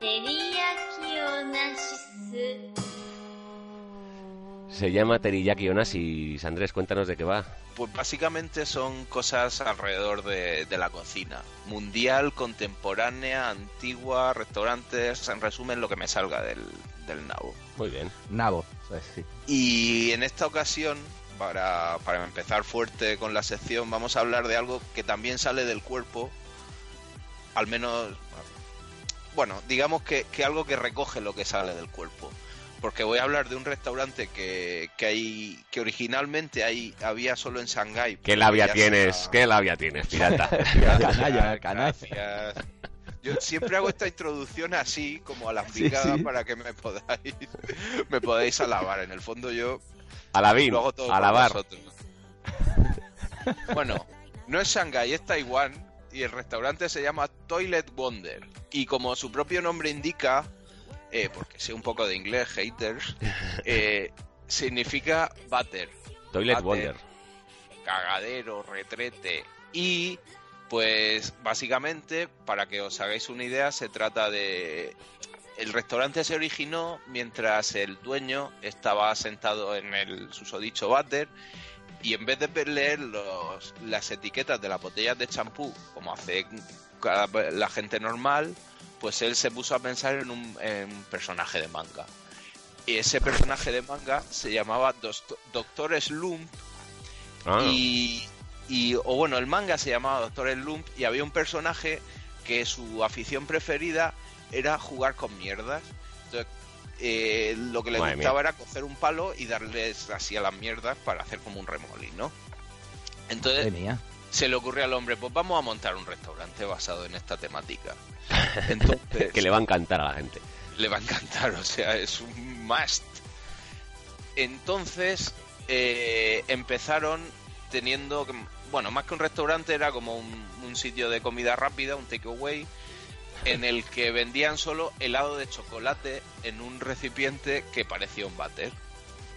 照り焼きオナシス Se llama Teriyaki Onassis. Andrés, cuéntanos de qué va. Pues básicamente son cosas alrededor de, de la cocina. Mundial, contemporánea, antigua, restaurantes, en resumen lo que me salga del, del nabo. Muy bien. Nabo, pues sí. Y en esta ocasión, para, para empezar fuerte con la sección, vamos a hablar de algo que también sale del cuerpo, al menos, bueno, digamos que, que algo que recoge lo que sale del cuerpo. Porque voy a hablar de un restaurante que, que hay que originalmente hay, había solo en Shanghái. ¿Qué labia tienes? sea- ¿Qué labia tienes, pirata? <laughs> Canalla, canalla. Gracias. Yo siempre hago esta introducción así, como a la Sí, picada, sí. para que me podáis, <laughs> me podáis alabar. En el fondo yo Hago todo por alabar. vosotros. <laughs> Bueno, no es Shanghái, es Taiwán y el restaurante se llama Toilet Wonder. Y como su propio nombre indica, eh, porque sé un poco de inglés, haters, eh, <laughs> significa butter, Toilet Váter. Wonder. cagadero, retrete. Y pues básicamente, para que os hagáis una idea, se trata de... El restaurante se originó mientras el dueño estaba sentado en el susodicho váter y en vez de leer los, las etiquetas de las botellas de champú, como hace cada- la gente normal, pues él se puso a pensar en un, en un personaje de manga. Y ese personaje de manga se llamaba Doctor Slump Ah, y, y- o bueno, el manga se llamaba Doctor Slump y había un personaje que su afición preferida era jugar con mierdas. Entonces, eh, lo que le Madre gustaba era coger un palo y darles así a las mierdas para hacer como un remolino. Entonces se le ocurrió al hombre, pues vamos a montar un restaurante basado en esta temática. Entonces, <laughs> que le va a encantar a la gente. le va a encantar, o sea, es un must. Entonces, eh, empezaron teniendo, bueno, más que un restaurante, era como un, un sitio de comida rápida, un takeaway, en el que vendían solo helado de chocolate en un recipiente que parecía un váter.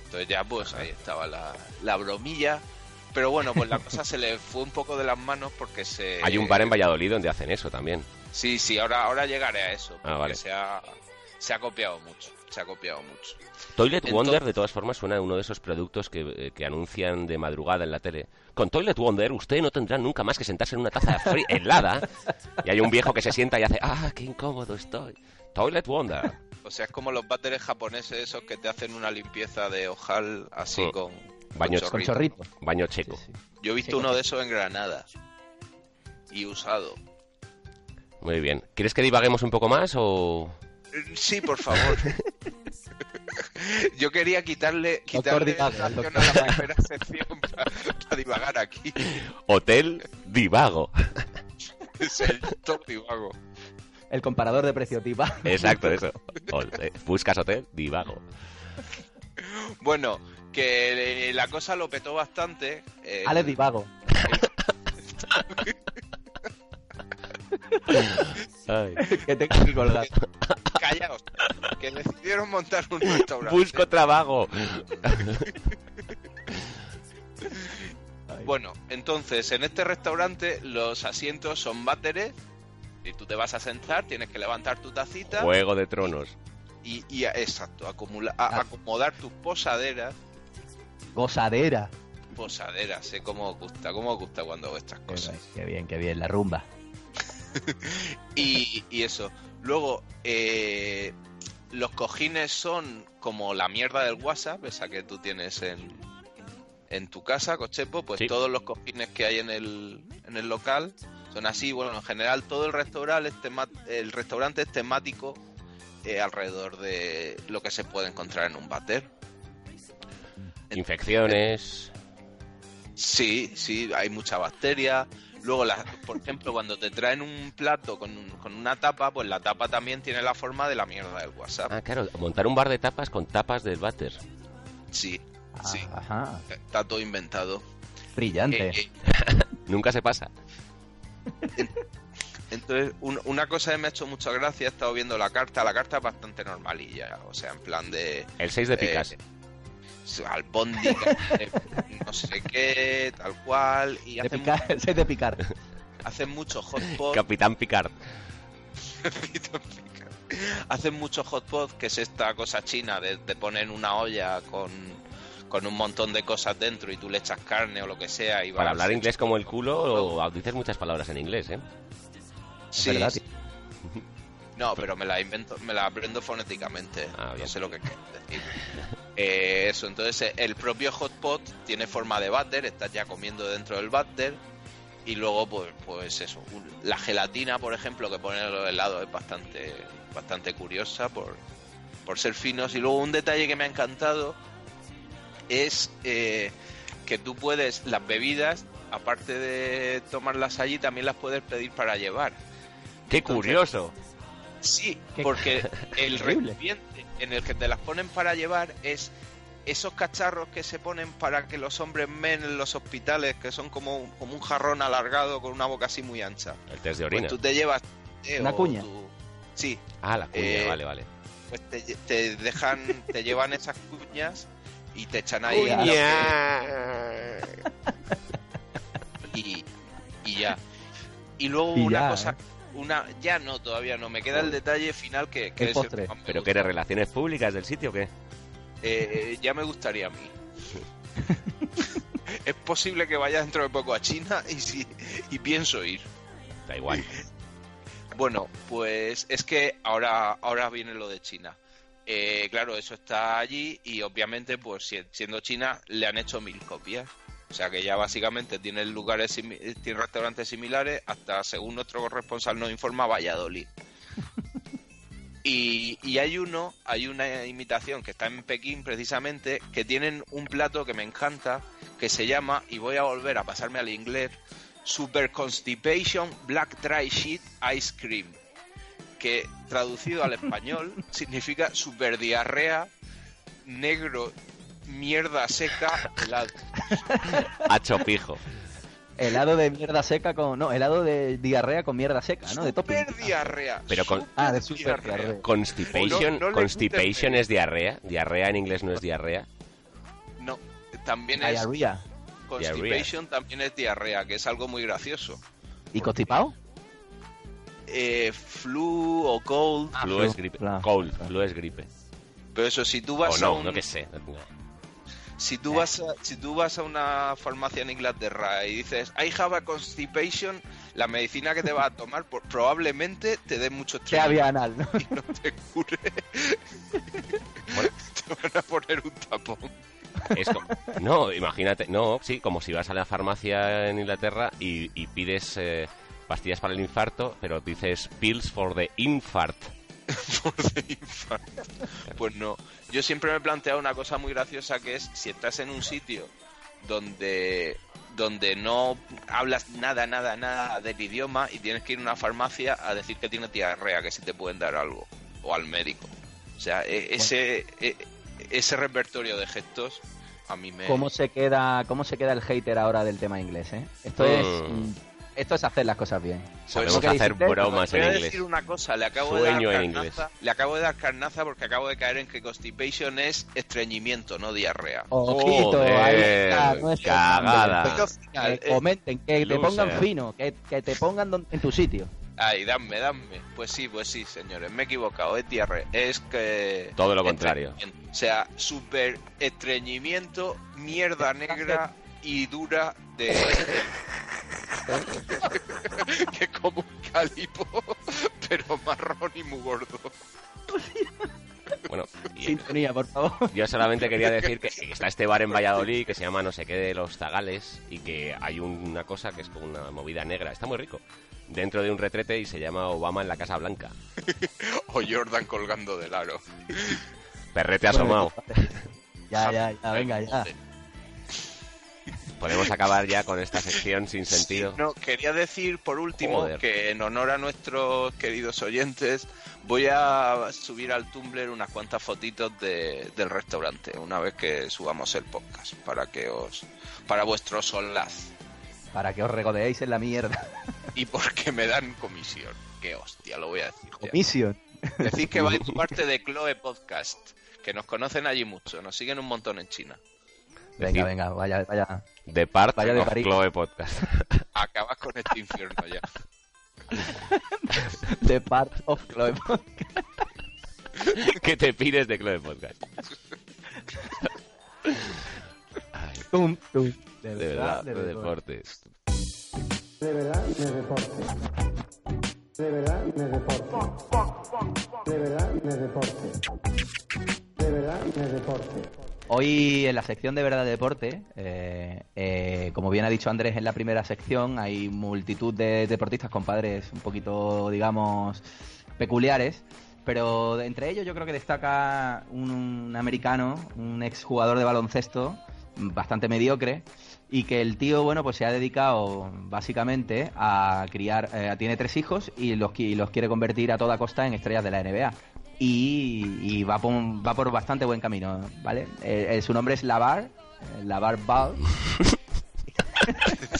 Entonces ya pues ahí estaba la, la bromilla Pero bueno, pues la cosa se le fue un poco de las manos porque se... Hay un bar en Valladolid donde hacen eso también. Sí, sí, ahora, ahora llegaré a eso. Porque Ah, vale. se, ha, se ha copiado mucho. Se ha copiado mucho. Toilet Entonces- Wonder, de todas formas, suena a uno de esos productos que, eh, que anuncian de madrugada en la tele. Con Toilet Wonder, usted no tendrá nunca más que sentarse en una taza fría, <laughs> helada. Y hay un viejo que se sienta y hace, ¡ah, qué incómodo estoy! Toilet Wonder. O sea, es como los váteres japoneses esos que te hacen una limpieza de ojal así Mm. con, Baño- con Con chorrito. chorrito. Baño checo. Sí, sí. Yo he visto Sí, uno sí. de esos en Granada. Y usado. Muy bien. ¿Quieres que divaguemos un poco más o...? Sí, por favor. <laughs> <laughs> Yo quería quitarle, quitarle Divago, relación doctor a la primera sección <laughs> para divagar aquí. Hotel Divago. <laughs> Es el top divago. El comparador de precio tipa. Exacto, eso. Hotel- Buscas hotel Divago. Bueno, que la cosa lo petó bastante. eh, Alex Divago. Ay. <laughs> que tengo que colgar. Callaos. Que decidieron montar un restaurante. Busco trabajo. <laughs> Bueno, entonces en este restaurante los asientos son váteres. Y tú te vas a sentar, tienes que levantar tu tacita Juego de Tronos. y, exacto, acumula- a- Ah. acomodar tus posaderas. Gozadera. Posaderas, sé cómo os gusta, cómo os gusta cuando hago estas cosas. qué bien, qué bien. La rumba. <laughs> Y, y eso. Luego, eh, los cojines son como la mierda del WhatsApp, esa que tú tienes en, en tu casa, Cochepo. Pues Sí. todos los cojines que hay en el, en el local son así. Bueno, en general todo el restaurante es, tema- el restaurante es temático eh, alrededor de lo que se puede encontrar en un váter. Infecciones. Sí, sí, hay mucha bacteria. Luego, la- por ejemplo, cuando te traen un plato con, un- con una tapa, pues la tapa también tiene la forma de la mierda del WhatsApp. Ah, claro, montar un bar de tapas con tapas del váter. Sí, sí, Ajá. está todo inventado. Brillante. Eh, eh, <laughs> Nunca se pasa. entonces, un- una cosa que me ha hecho mucha gracia, he estado viendo la carta, la carta es bastante normalilla, o sea, en plan de El 6 de picas. Eh, albóndiga, eh, no sé qué, tal cual, y de hacen, picar, <laughs> de picar. hacen mucho hot pot. Capitán Picard. <laughs> Hacen mucho hot pot, que es esta cosa china de, de poner una olla con, con un montón de cosas dentro y tú le echas carne o lo que sea. Y Para hablar inglés como el culo, o dices muchas palabras en inglés, ¿eh? Sí, ¿Verdad, sí. No, pero me la invento, me la aprendo fonéticamente. Ah, bien. no sé lo que quiere decir. <laughs> Eh, eso, entonces eh, el propio hot pot tiene forma de váter, estás ya comiendo dentro del váter. Y luego, pues, pues eso, la gelatina, por ejemplo, que pone en los helados es bastante, bastante curiosa por, por ser finos. Y luego un detalle que me ha encantado es eh, que tú puedes, las bebidas, aparte de tomarlas allí, también las puedes pedir para llevar. ¡Qué Entonces, curioso! Sí, Qué- porque el <laughs> recipiente en el que te las ponen para llevar es esos cacharros que se ponen para que los hombres men en los hospitales, que son como, un- como un jarrón alargado con una boca así muy ancha. El test de Pues orina. tú te llevas... eh, Una cuña. tu- Sí, Ah, la cuña, Eh, vale, vale. pues te, te dejan, te llevan esas cuñas y te echan ahí... Cuña. que- y, y ya. Y luego Y una ya, cosa... ¿eh? Una, ya no, todavía no. Me queda el detalle final que, que El es el postre. que ¿Pero qué eres? ¿Relaciones públicas del sitio o qué? Eh, ya me gustaría a mí. <laughs> es posible que vaya dentro de poco a China y, si, y pienso ir. Da igual. <laughs> Bueno, pues es que ahora, ahora viene lo de China. Eh, claro, eso está allí y obviamente, pues si- siendo China, le han hecho mil copias. O sea que ya básicamente tiene lugares, simi- tiene restaurantes similares, hasta según nuestro corresponsal nos informa, Valladolid. <laughs> Y, y hay uno, hay una imitación que está en Pekín precisamente, que tienen un plato que me encanta, que se llama, y voy a volver a pasarme al inglés, Super Constipation Black Dry Sheet Ice Cream, que traducido al español <laughs> significa super diarrea, negro, mierda seca, helado. <laughs> Hacho pijo. Helado de mierda seca con. No, helado de diarrea con mierda seca, ¿no? De topping. Super diarrea. Pero con- Ah, de super diarrea. Constipation, No- no constipation es diarrea. Diarrea en inglés no es diarrea. No, también es Diarrea. constipation también es diarrea, que es algo muy gracioso. ¿Y constipado? Eh, flu o cold, Flu flu, es gripe. claro, Cold, claro. flu es gripe. pero eso si tú O vas a no, un- no que sé. Si tú vas a, si tú vas a una farmacia en Inglaterra y dices I have a constipation, la medicina que te vas a <laughs> tomar por- probablemente te dé mucho Que estrés había anal, ¿no? <laughs> y no te cure. <laughs> te van a poner un tapón. Es como- no, imagínate, no, sí, como si vas a la farmacia en Inglaterra y, y pides eh, pastillas para el infarto, pero dices pills for the infart. <laughs> por de infarto. Pues no. Yo siempre me he planteado una cosa muy graciosa que es si estás en un sitio donde donde no hablas nada, nada, nada del idioma y tienes que ir a una farmacia a decir que tienes diarrea, que si te pueden dar algo, o al médico. O sea, e- ese, e- ese repertorio de gestos a mí me... ¿Cómo se queda, cómo se queda el hater ahora del tema inglés, eh? Esto es, esto es hacer las cosas bien. Sabemos ¿qué dices, hacer bromas en inglés. decir una cosa, le acabo Sueño de dar en carnaza, le acabo de dar carnaza porque acabo de caer en que constipation es estreñimiento, no diarrea. Ojito, Joder, ahí está nuestro cagada. cambio. Pero final, Que eh, comenten, que te pongan fino, que, que te pongan en tu sitio. Ay, dame, dame. Pues sí, pues sí, señores, me he equivocado, es diarrea. Es que... Todo lo contrario. O sea, super estreñimiento, mierda negra y dura de... <laughs> que como un calipo, pero marrón y muy gordo. Bueno, y- Sintonía, por favor. yo solamente quería decir que está este bar en Valladolid que se llama no sé qué de los Zagales y que hay una cosa que es como una movida negra. Está muy rico. Dentro de un retrete y se llama Obama en la Casa Blanca. <laughs> O Jordan colgando del aro. Perrete asomado. Ya, ya, ya, venga, ya. Podemos acabar ya con esta sección sin sentido. No, quería decir por último Joder. que en honor a nuestros queridos oyentes voy a subir al Tumblr unas cuantas fotitos de- del restaurante una vez que subamos el podcast para que os para vuestro solaz Para que os regodeéis en la mierda. y porque me dan comisión. Qué hostia, lo voy a decir. ya. Comisión. Decid que vais parte de Chloe Podcast, que nos conocen allí mucho, nos siguen un montón en China. Venga, venga, vaya, vaya. The Part Vaya de of París. Chloe Podcast. <laughs> Acabas con este infierno ya. <laughs> The part of Chloe. <laughs> ¿Qué te pides de Chloe Podcast? Ay, Tum, tum. de verdad, de deportes. De verdad, de deporte. De verdad, de deporte. De verdad, de deporte. De verdad, de deporte. Hoy en la sección de Verdad de Deporte, eh, eh, como bien ha dicho Andrés en la primera sección, hay multitud de deportistas con padres un poquito, digamos, peculiares, pero entre ellos yo creo que destaca un, americano, un exjugador de baloncesto bastante mediocre y que el tío, bueno, pues se ha dedicado básicamente a criar, eh, tiene tres hijos y los quiere convertir a toda costa en estrellas de la NBA. Y, y va, por, va por bastante buen camino, ¿vale? Eh, eh, su nombre es Lavar, eh, Lavar Ball. <laughs>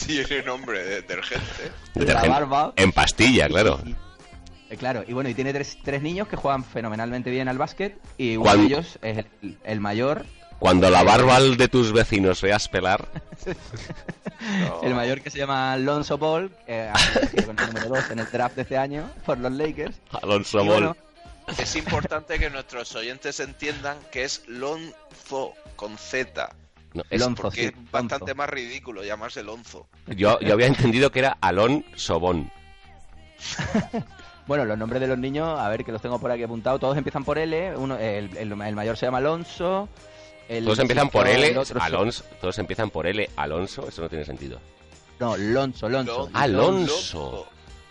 Tiene nombre de detergente. Lavar Ball. En pastilla, claro. Y- eh, claro, y bueno, y tiene tres, tres niños que juegan fenomenalmente bien al básquet y uno de ellos es el, el mayor, Cuando la barba de tus vecinos veas pelar, <laughs> el mayor que se llama Alonso Ball, que ha elegido con el número 2 en el draft de este año por los Lakers. <laughs> Alonso Y Ball. bueno, Es importante que nuestros oyentes entiendan que es Lonzo con Z. No, es- Lonzo, Porque sí, es bastante Lonzo. más ridículo llamarse Lonzo. yo, yo había entendido que era Alon Sobón. Bueno, los nombres de los niños, a ver que los tengo por aquí apuntados, todos empiezan por L, uno, el, el- el mayor se llama Alonso. el Todos empiezan por L, Alonso, todos empiezan por L, Alonso, eso no tiene sentido. No, Lonzo, Lonzo. Lon- Alonso.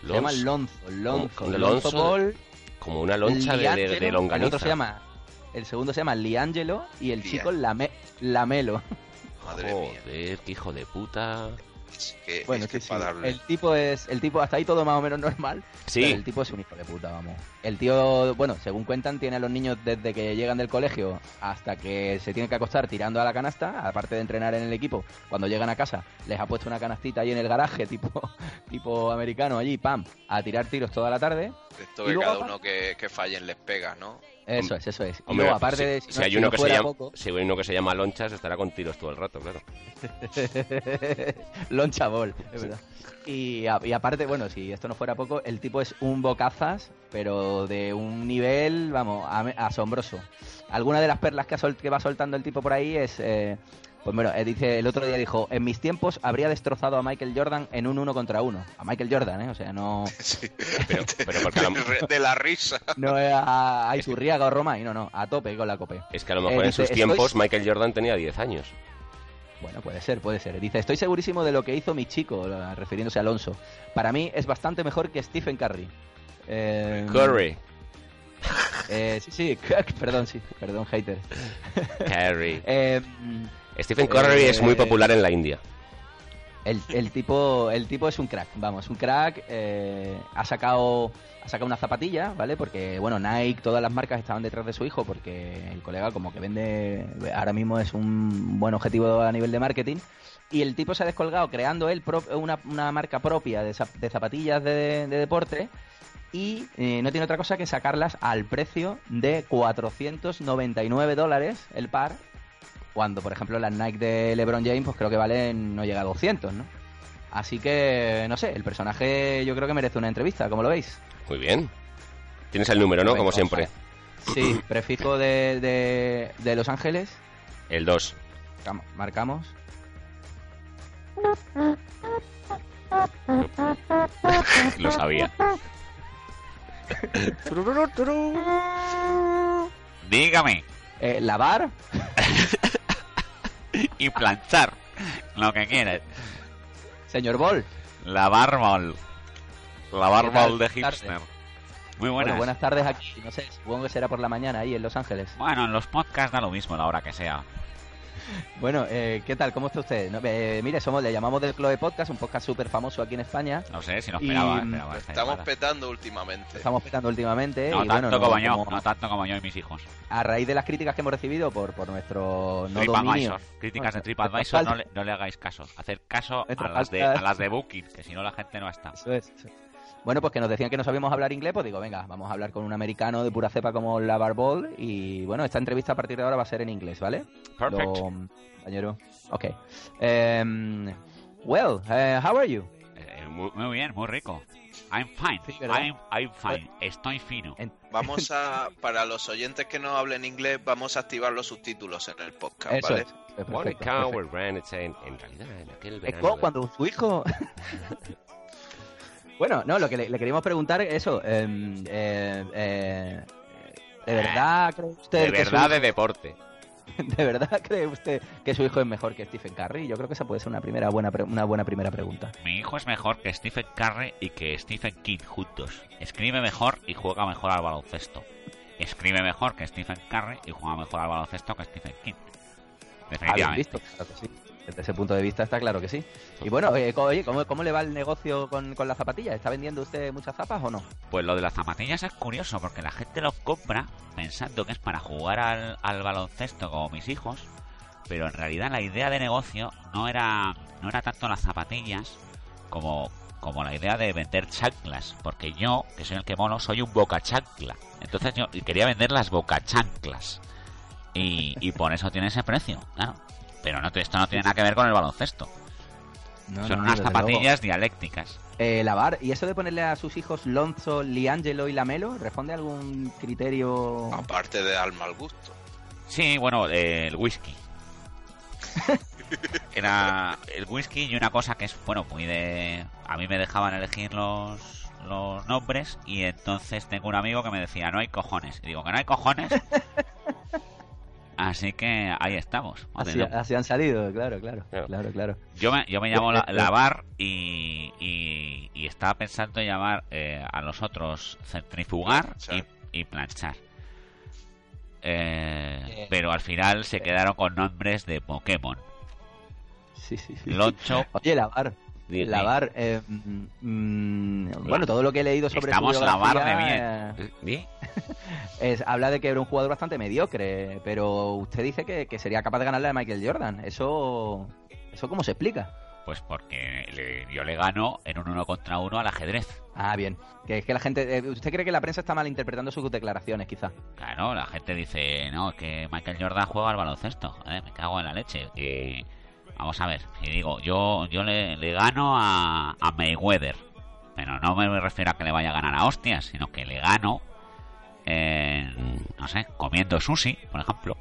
Se llama Lonzo. Lonzo, Lonzo, Como una loncha de, de, El longaniza. otro se llama, el segundo se llama Liangelo y el Lian- chico Lame, Lamelo. Madre mía. Joder, qué hijo de puta. Es que, Bueno, es que sí, sí. para darle- El tipo es, el tipo hasta ahí todo más o menos normal. Sí. Pero el tipo es un hijo de puta, vamos. El tío, bueno, según cuentan, tiene a los niños desde que llegan del colegio hasta que se tienen que acostar tirando a la canasta, aparte de entrenar en el equipo. Cuando llegan a casa, les ha puesto una canastita ahí en el garaje, <laughs> tipo, tipo americano, allí, pam, a tirar tiros toda la tarde. Esto y que luego cada uno que, que fallen les pega, ¿no? Eso es, eso es. Y Hombre, luego, aparte si, de... si no- hay uno no que se llama, poco- si hay uno que se llama Lonchas, estará con tiros todo el rato, claro. <laughs> Loncha Ball, es verdad. Y, a- y aparte, bueno, si esto no fuera poco, el tipo es un bocazas, pero de un nivel, vamos, ame- asombroso. Alguna de las perlas que, ha sol- que va soltando el tipo por ahí es... eh, pues bueno, eh, dice, el otro día dijo, en mis tiempos habría destrozado a Michael Jordan en un uno contra uno. A Michael Jordan, ¿eh? O sea, no, <laughs> Sí. Pero, pero porque a lo, <laughs> de, de la risa. no es <laughs> a, a Iturriaga o Roma, y no, no, a tope con la cope. es que a lo Eh, mejor en dice, sus "Estoy- tiempos Michael Jordan tenía 10 años. Bueno, puede ser, puede ser. Dice, estoy segurísimo de lo que hizo mi chico, la- refiriéndose a Alonso. Para mí es bastante mejor que Stephen Curry. Eh, Curry. eh, sí, sí, perdón, sí, perdón, hater. Curry. Eh, Stephen Curry eh, es muy popular en la India. el, el tipo, el tipo es un crack, vamos, un crack. eh, ha sacado, ha sacado una zapatilla, ¿vale? Porque bueno, Nike, todas las marcas estaban detrás de su hijo, porque el colega como que vende, ahora mismo es un buen objetivo a nivel de marketing. Y el tipo se ha descolgado creando él pro- una, una marca propia de, zap- de zapatillas de, de deporte y eh, no tiene otra cosa que sacarlas al precio de 499 dólares el par, cuando por ejemplo las Nike de LeBron James pues creo que valen no llega a 200, ¿no? Así que, no sé, el personaje yo creo que merece una entrevista, ¿cómo lo veis? Muy bien. Tienes el número, ¿no? Como Venga, siempre. Sí, <clears throat> prefijo de, de, de Los Ángeles, El 2. Cam- marcamos. <laughs> Lo sabía. Dígame. Eh, lavar, <laughs> <laughs> Y planchar. Lo que quieras. señor Ball. Lavar bol. Lavar ¿Qué tal? bol de hipster. Muy Bueno, buenas. buenas tardes aquí, no sé, supongo que será por la mañana ahí en Los Ángeles. Bueno, en los podcasts da lo mismo la hora que sea. Bueno, eh, ¿qué tal? ¿Cómo está usted? No, eh, mire, somos, le llamamos del Chloe Podcast, un podcast súper famoso aquí en España. No sé si no Y, esperaba, esperaba esta Estamos llamada. petando últimamente. Estamos petando últimamente No y tanto bueno, no- como yo, como- no tanto como yo y mis hijos. a raíz de las críticas que hemos recibido por, por nuestro no dominio. TripAdvisor. Críticas de TripAdvisor, no le, no le hagáis caso. Hacer caso a las, de, a las de Booking, que si no la gente no está. Eso es, eso es. Bueno, pues que nos decían que no sabíamos hablar inglés, pues digo, venga, vamos a hablar con un americano de pura cepa como la Barbol y bueno, esta entrevista a partir de ahora va a ser en inglés, ¿vale? Perfect. Lo- compañero. Ok. Em, well, eh, how are you? Eh, muy, muy bien, muy rico. I'm fine. Sí. I'm, I'm fine. Estoy fino. Vamos a, <laughs> para los oyentes que no hablen inglés, vamos a activar los subtítulos en el podcast, Eso ¿vale? es. Eh, perfecto, cow perfecto. ran its en, en realidad, en aquel Es verano. como de- cuando su hijo. <laughs> bueno, no, lo que le, le queríamos preguntar es eso. em, eh, eh, ¿De verdad cree usted De que su verdad, hijo- de deporte. <laughs> ¿De verdad cree usted que su hijo es mejor que Stephen Curry? Yo creo que esa puede ser una primera buena pre- una buena primera pregunta. Mi hijo es mejor que Stephen Curry y que Stephen King juntos. Escribe mejor y juega mejor al baloncesto. Escribe mejor que Stephen Curry y juega mejor al baloncesto que Stephen King. Ah, Definitivamente. visto, claro que sí. Desde ese punto de vista está claro que sí. Y bueno, eh, oye, ¿cómo, cómo le va el negocio con, con las zapatillas? ¿Está vendiendo usted muchas zapas o no? Pues lo de las zapatillas es curioso porque la gente los compra pensando que es para jugar al, al baloncesto como mis hijos, pero en realidad la idea de negocio no era no era tanto las zapatillas como como la idea de vender chanclas, porque yo, que soy el que mono, soy un boca chancla. Entonces yo quería vender las boca chanclas. Y, y por eso tiene ese precio, claro. Pero no, te- esto no tiene nada que ver con el baloncesto. No, Son no, unas zapatillas dialécticas. Eh, lavar, ¿y eso de ponerle a sus hijos Lonzo, Liangelo y Lamelo? ¿Responde a algún criterio? Aparte de al mal gusto. Sí, bueno, eh, el whisky. <laughs> Era el whisky y una cosa que es, bueno, muy de... A mí me dejaban elegir los, los nombres y entonces tengo un amigo que me decía, no hay cojones. Y digo, que no hay cojones. <laughs> Así que ahí estamos. Así, así han salido, claro, claro, Claro. claro, claro. Yo me, yo me llamo la, Lavar y, y, y estaba pensando en llamar eh, a los otros centrifugar y, Planchar. y planchar. Eh, Eh, pero al final se quedaron con nombres de Pokémon. Sí, sí, sí. Loncho. <laughs> Oye, lavar. Lavar, eh, mm, mm, bueno, todo lo que he leído sobre Estamos su lavar de bien. eh, <laughs> es, habla de que era un jugador bastante mediocre, pero usted dice que, que sería capaz de ganarle a Michael Jordan. ¿Eso eso cómo se explica? Pues porque le- yo le gano en un uno contra uno al ajedrez. Ah, bien. Que es que la gente... eh, ¿Usted cree que la prensa está mal interpretando sus declaraciones, quizá? Claro, la gente dice, no, que Michael Jordan juega al baloncesto. Joder, me cago en la leche. Y vamos a ver, si digo, yo yo le, le gano a, a Mayweather. Pero no me refiero a que le vaya a ganar a hostias, sino que le gano, en, no sé, comiendo sushi, por ejemplo.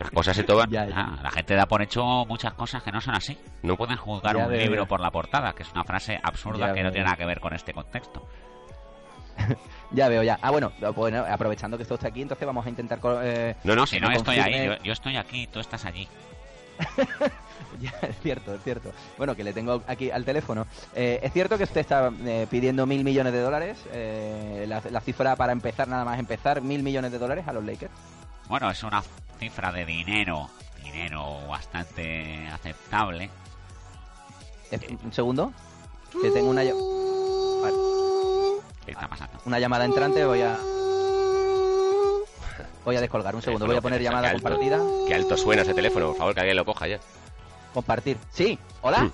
Las cosas se toman. <laughs> Ya, ya. Ah, la gente da por hecho muchas cosas que no son así. No pueden juzgar Ya un libro por la portada, que es una frase absurda que no tiene nada que ver con este contexto. <laughs> Ya veo, ya. Ah, bueno, bueno, aprovechando que esto está aquí, entonces vamos a intentar... eh, No, no, si no estoy ahí, yo, yo estoy aquí, tú estás allí. <laughs> Ya, es cierto, es cierto. Bueno, que le tengo aquí al teléfono. Eh, es cierto que usted está eh, pidiendo mil millones de dólares. eh, la, la cifra para empezar, nada más empezar, mil millones de dólares a los Lakers. Bueno, es una cifra de dinero, dinero bastante aceptable. Un segundo. Que tengo una, ll- ¿Qué está pasando? una llamada entrante. Voy a. Voy a descolgar. Un segundo. Voy a poner llamada alto- compartida. Qué alto suena ese teléfono, por favor, que alguien lo coja ya. Compartir. Sí. Hola.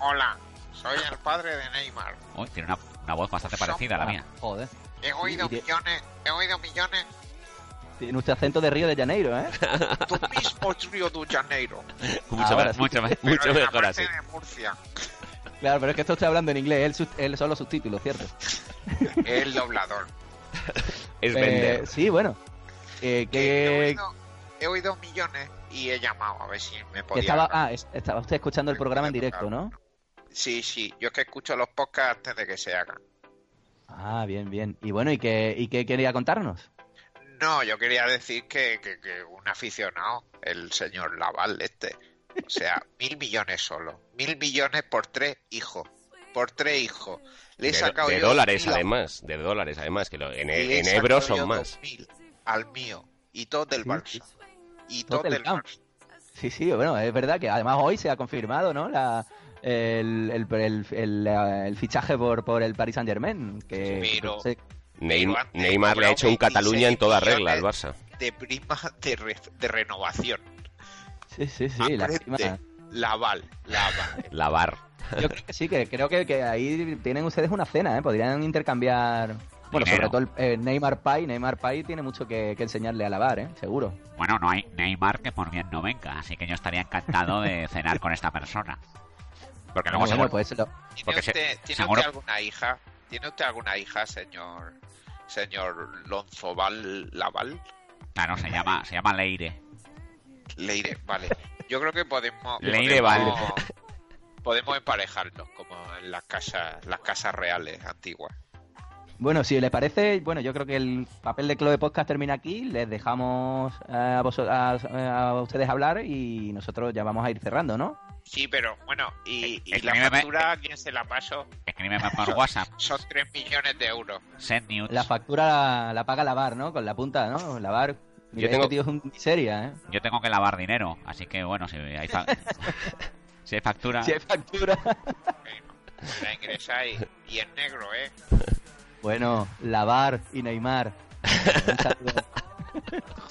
Hola, soy el padre de Neymar. Uy, tiene una, una voz bastante parecida a la mía. Joder. He oído millones, he oído millones. Tiene usted acento de Río de Janeiro, ¿eh? <laughs> Tú mismo es Río de Janeiro. <laughs> Mucho, Ahora me- sí. mucho, pero mucho mejor así. de Murcia. Claro, pero es que esto estoy hablando en inglés. Él, son los subtítulos, ¿cierto? <laughs> El doblador. Es Eh, vender. sí, bueno. Eh, Que he, oído, he oído millones y he llamado a ver si me podía. estaba, ah, es- estaba usted escuchando el programa en directo, ¿no? Sí, sí, yo es que escucho los podcasts antes de que se hagan. Ah, bien, bien. Y bueno, ¿y qué, y qué quería contarnos? No, yo quería decir que, que, que un aficionado, el señor Laval este, o sea, <laughs> mil millones solo. Mil millones por tres hijos. Por tres hijos. Le he De, sacado de yo dólares, además. De dólares, además. Que lo- en, en euros son más. mil al mío. Y todo del Sí, Barça. Y Todo todo del camp. Barça. Sí, sí, bueno, es verdad que además hoy se ha confirmado, ¿no? La, el, el, el, el, el fichaje por, por el Paris Saint Germain. Que, Pero- no sé, Neym- Pero antes Neymar le ha hecho un Cataluña en 26 toda regla al Barça. De prima de, re- de renovación. sí, sí, sí, la prima- Laval. Laval. Lavar. Yo creo que sí, que creo que, que ahí tienen ustedes una cena, ¿eh? Podrían intercambiar. Bueno, Dinero. sobre todo el eh, Neymar Pai. Neymar Pai tiene mucho que, que enseñarle a lavar, ¿eh? Seguro. Bueno, no hay Neymar que por bien no venga, así que yo estaría encantado de <laughs> cenar con esta persona. Porque luego Bueno, seguro- pues lo- ¿Tiene, se- ¿tiene seguro- usted alguna hija? ¿Tiene usted alguna hija, señor señor Lonzoval Laval? Claro, se llama, se llama Leire. Leire, vale. Yo creo que podemos Leire podemos, podemos emparejarnos como en las casas las casas reales antiguas. Bueno, si les parece, bueno, yo creo que el papel de Chloe Podcast termina aquí. Les dejamos eh, a, vos- a, a ustedes hablar y nosotros ya vamos a ir cerrando, ¿no? Sí, pero bueno, y, Es la me- factura, ¿a quién se la paso? Escríbeme por WhatsApp, Son 3 millones de euros. send nudes. La factura la, la paga Lavar, ¿no? Con la punta, ¿no? Lavar. Mira, Yo tengo- este tío es un miseria, ¿eh? Yo tengo que lavar dinero, así que bueno, si hay, fa- <laughs> si hay factura... Si hay factura. Bueno, la ingresáis y en negro, ¿eh? <laughs> Bueno, Lavar y Neymar. Un saludo.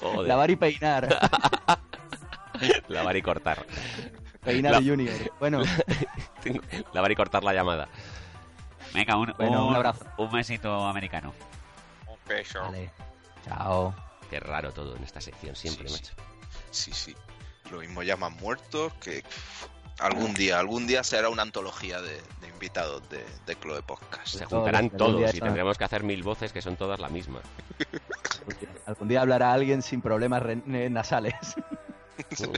<laughs> Joder. Lavar y peinar. <laughs> Lavar y cortar. Peinar La- Junior. Bueno, <laughs> Lavar y cortar la llamada. Venga, un, Bueno, un un- abrazo. un besito americano. Un beso. vale. Chao. Qué raro todo en esta sección siempre, Sí, macho. Sí, sí. Lo mismo llaman muertos que algún día, algún día será una antología de, de invitados de, de Chloe Podcast. Se Todos, juntarán todos y tendremos que hacer mil voces que son todas la misma. Algún día hablará alguien sin problemas re- nasales. <laughs>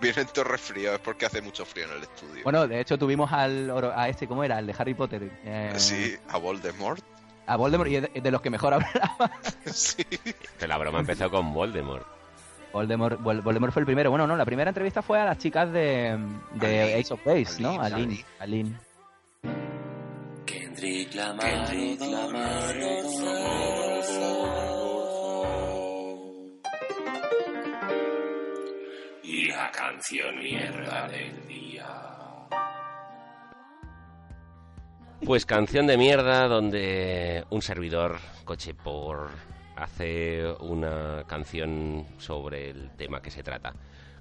Vienen todos resfriados es porque hace mucho frío en el estudio. Bueno, de hecho tuvimos al oro- a este, ¿cómo era? Al de Harry Potter. eh, sí, a Voldemort. A Voldemort y es de, de los que mejor <laughs> hablaba. sí. Que la broma empezó con Voldemort. Voldemort, Vol- Voldemort fue el primero. Bueno, no, la primera entrevista fue a las chicas de, de Aline, Ace of Base, ¿no? Aline. Aline. Kendrick Lamar, Kendrick Lamar, y la canción mierda del día. Pues canción de mierda donde un servidor, coche por hace una canción sobre el tema que se trata.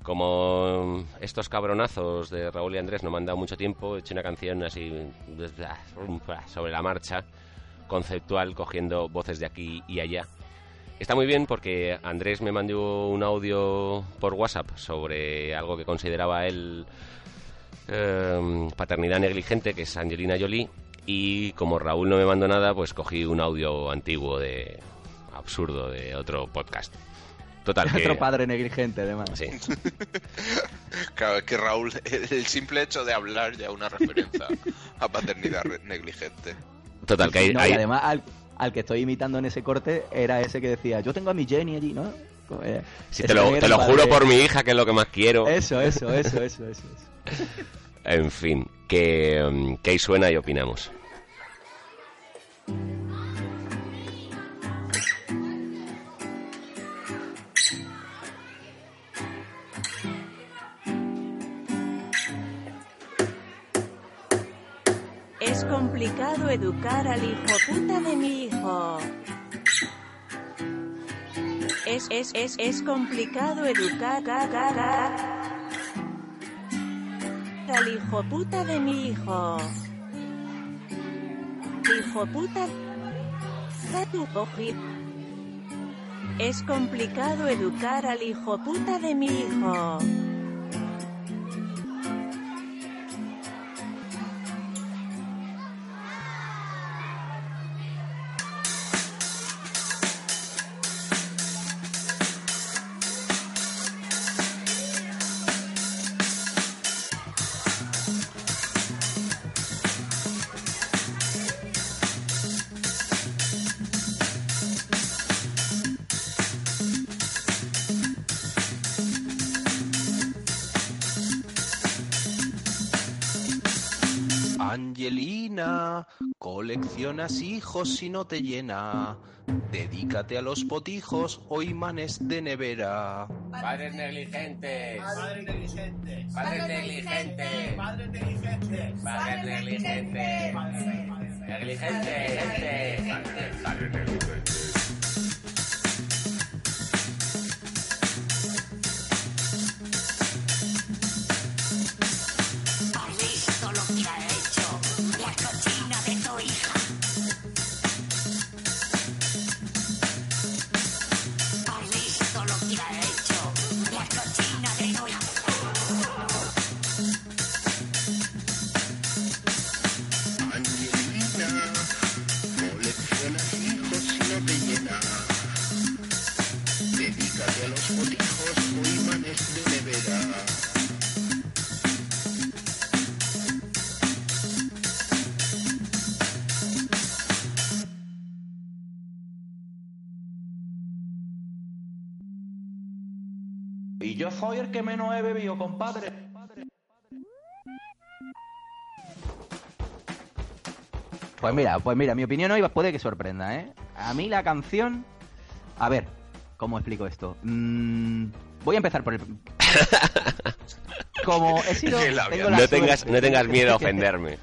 Como estos cabronazos de Raúl y Andrés no me han dado mucho tiempo, he hecho una canción así sobre la marcha, conceptual, cogiendo voces de aquí y allá. Está muy bien porque Andrés me mandó un audio por WhatsApp sobre algo que consideraba él eh, paternidad negligente, que es Angelina Jolie, y como Raúl no me mandó nada, pues cogí un audio antiguo de absurdo de otro podcast. <laughs> Total, que... Otro padre negligente, además. Sí. <laughs> Claro, es que Raúl, el simple hecho de hablar ya es una referencia a paternidad negligente. Total, que hay, No, hay- y además al, al que estoy imitando en ese corte era ese que decía, yo tengo a mi Jenny allí, ¿no? Eh, si te lo, te lo padre- juro por mi hija, que es lo que más quiero. Eso, eso, eso, eso, eso. eso. En fin, que, mm, que ahí suena y opinamos. Complicado educar al hijo puta de mi hijo. Es, es, es, es complicado educar al hijo puta de mi hijo. Hijo puta. Es complicado educar al hijo puta de mi hijo. Angelina, coleccionas hijos si no te llena. Dedícate a los potijos o imanes de nevera. Padres negligentes. Padre negligente. Padres negligentes. Padre negligente. Padres negligentes. ¿Has soy el que menos he bebido, compadre. Pues mira, pues mira, mi opinión hoy puede que sorprenda, ¿eh? A mí la canción... A ver, ¿cómo explico esto? Mm, voy a empezar por el... <laughs> Como he sido... tengo No tengas, no tengas miedo a ofenderme.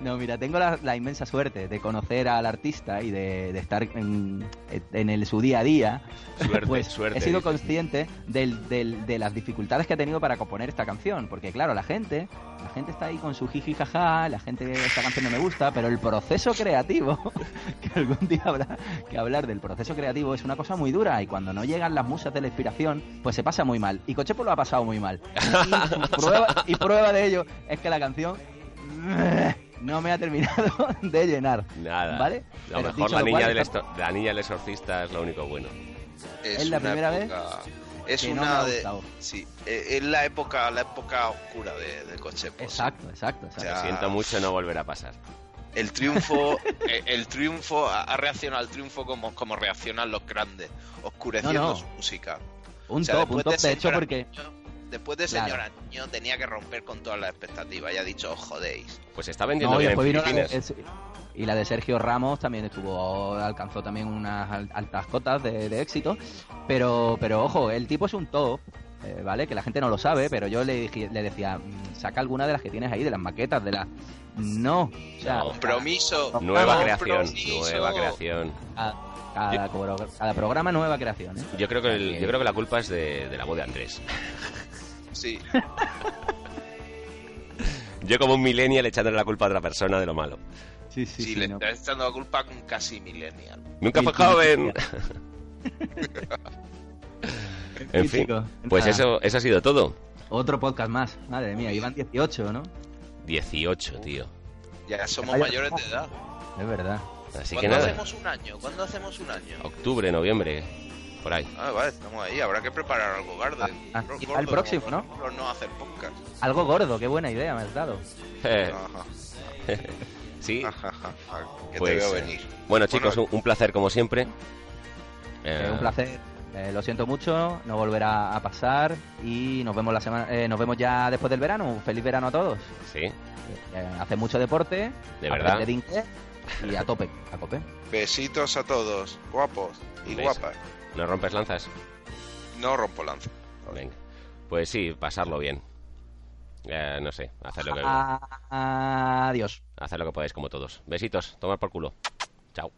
No, mira, tengo la, la inmensa suerte de conocer al artista y de, de estar en, en el, su día a día. Suerte, pues suerte, he sido consciente del- del- de las dificultades que ha tenido para componer esta canción. Porque claro, la gente, la gente está ahí con su jiji jaja, la gente esta canción no me gusta, pero el proceso creativo, <laughs> que algún día habrá que hablar del proceso creativo, es una cosa muy dura y cuando no llegan las musas de la inspiración, pues se pasa muy mal. Y Cochepo lo ha pasado muy mal. Y prueba, y prueba de ello es que la canción <laughs> no me ha terminado <laughs> de llenar. Nada. ¿Vale? A lo Pero mejor la niña, cual, del está- esto- la niña del exorcista es lo único bueno. ¿Es la primera vez? Es Que no una ha de. Sí, eh, es la época, la época oscura de, de Cochepo. Exacto, exacto, exacto. Ya. Lo siento mucho, no volverá a pasar. El triunfo, <laughs> eh, el triunfo ha reaccionado al triunfo como, como reaccionan los grandes, oscureciendo No, no. su música. Un O sea, top, un top, de de hecho, porque... Después de Claro. Señora Niño tenía que romper con todas las expectativas y ha dicho, os jodéis. Pues está vendiendo No, y bien en después vino la de- Filipinas. es- y la de Sergio Ramos también estuvo alcanzó también unas al- altas cotas de, de éxito pero pero ojo el tipo es un top eh, vale que la gente no lo sabe pero yo le dije- le decía "Mm, saca alguna de las que tienes ahí de las maquetas de las no o sea Compromiso. Nueva creación, nueva creación. cada, cada, pro- cada programa nueva creación ¿eh? Yo creo que el- yo creo que la culpa es de, de la voz de Andrés. <laughs> Sí. <laughs> Yo como un millennial echándole la culpa a otra persona de lo malo. Sí, sí, Sí, le estás echando la culpa con casi millennial. Nunca fue joven. <laughs> en fin, pues eso, eso ha sido todo. Otro podcast más. Madre mía, iban 18, ¿no? 18, tío. Ya somos mayores de <laughs> edad. Es verdad. Así que ¿Cuándo nada, hacemos un año? ¿Cuándo hacemos un año? octubre, noviembre, por ahí. Ah, vale, estamos ahí. Habrá que preparar algo gordo. Ah, Gordo, el próximo, ¿no? ejemplo, no hacer podcast. Algo gordo, qué buena idea me has dado. Eh, <laughs> sí, ajá, que pues, te veo eh, venir. bueno chicos, un, un placer como siempre. Eh, un placer. Eh, lo siento mucho, no volverá a pasar y nos vemos la semana, eh, nos vemos ya después del verano. Un feliz verano a todos. Sí, Eh, hace mucho deporte, de verdad. de y a tope, a tope. Besitos a todos, guapos y guapas. ¿No rompes lanzas? No rompo lanza. Venga. Pues sí, pasarlo bien. Eh, no sé, hacer lo que, Ah, adiós. hacer lo que podáis como todos. Besitos, tomar por culo. Chao.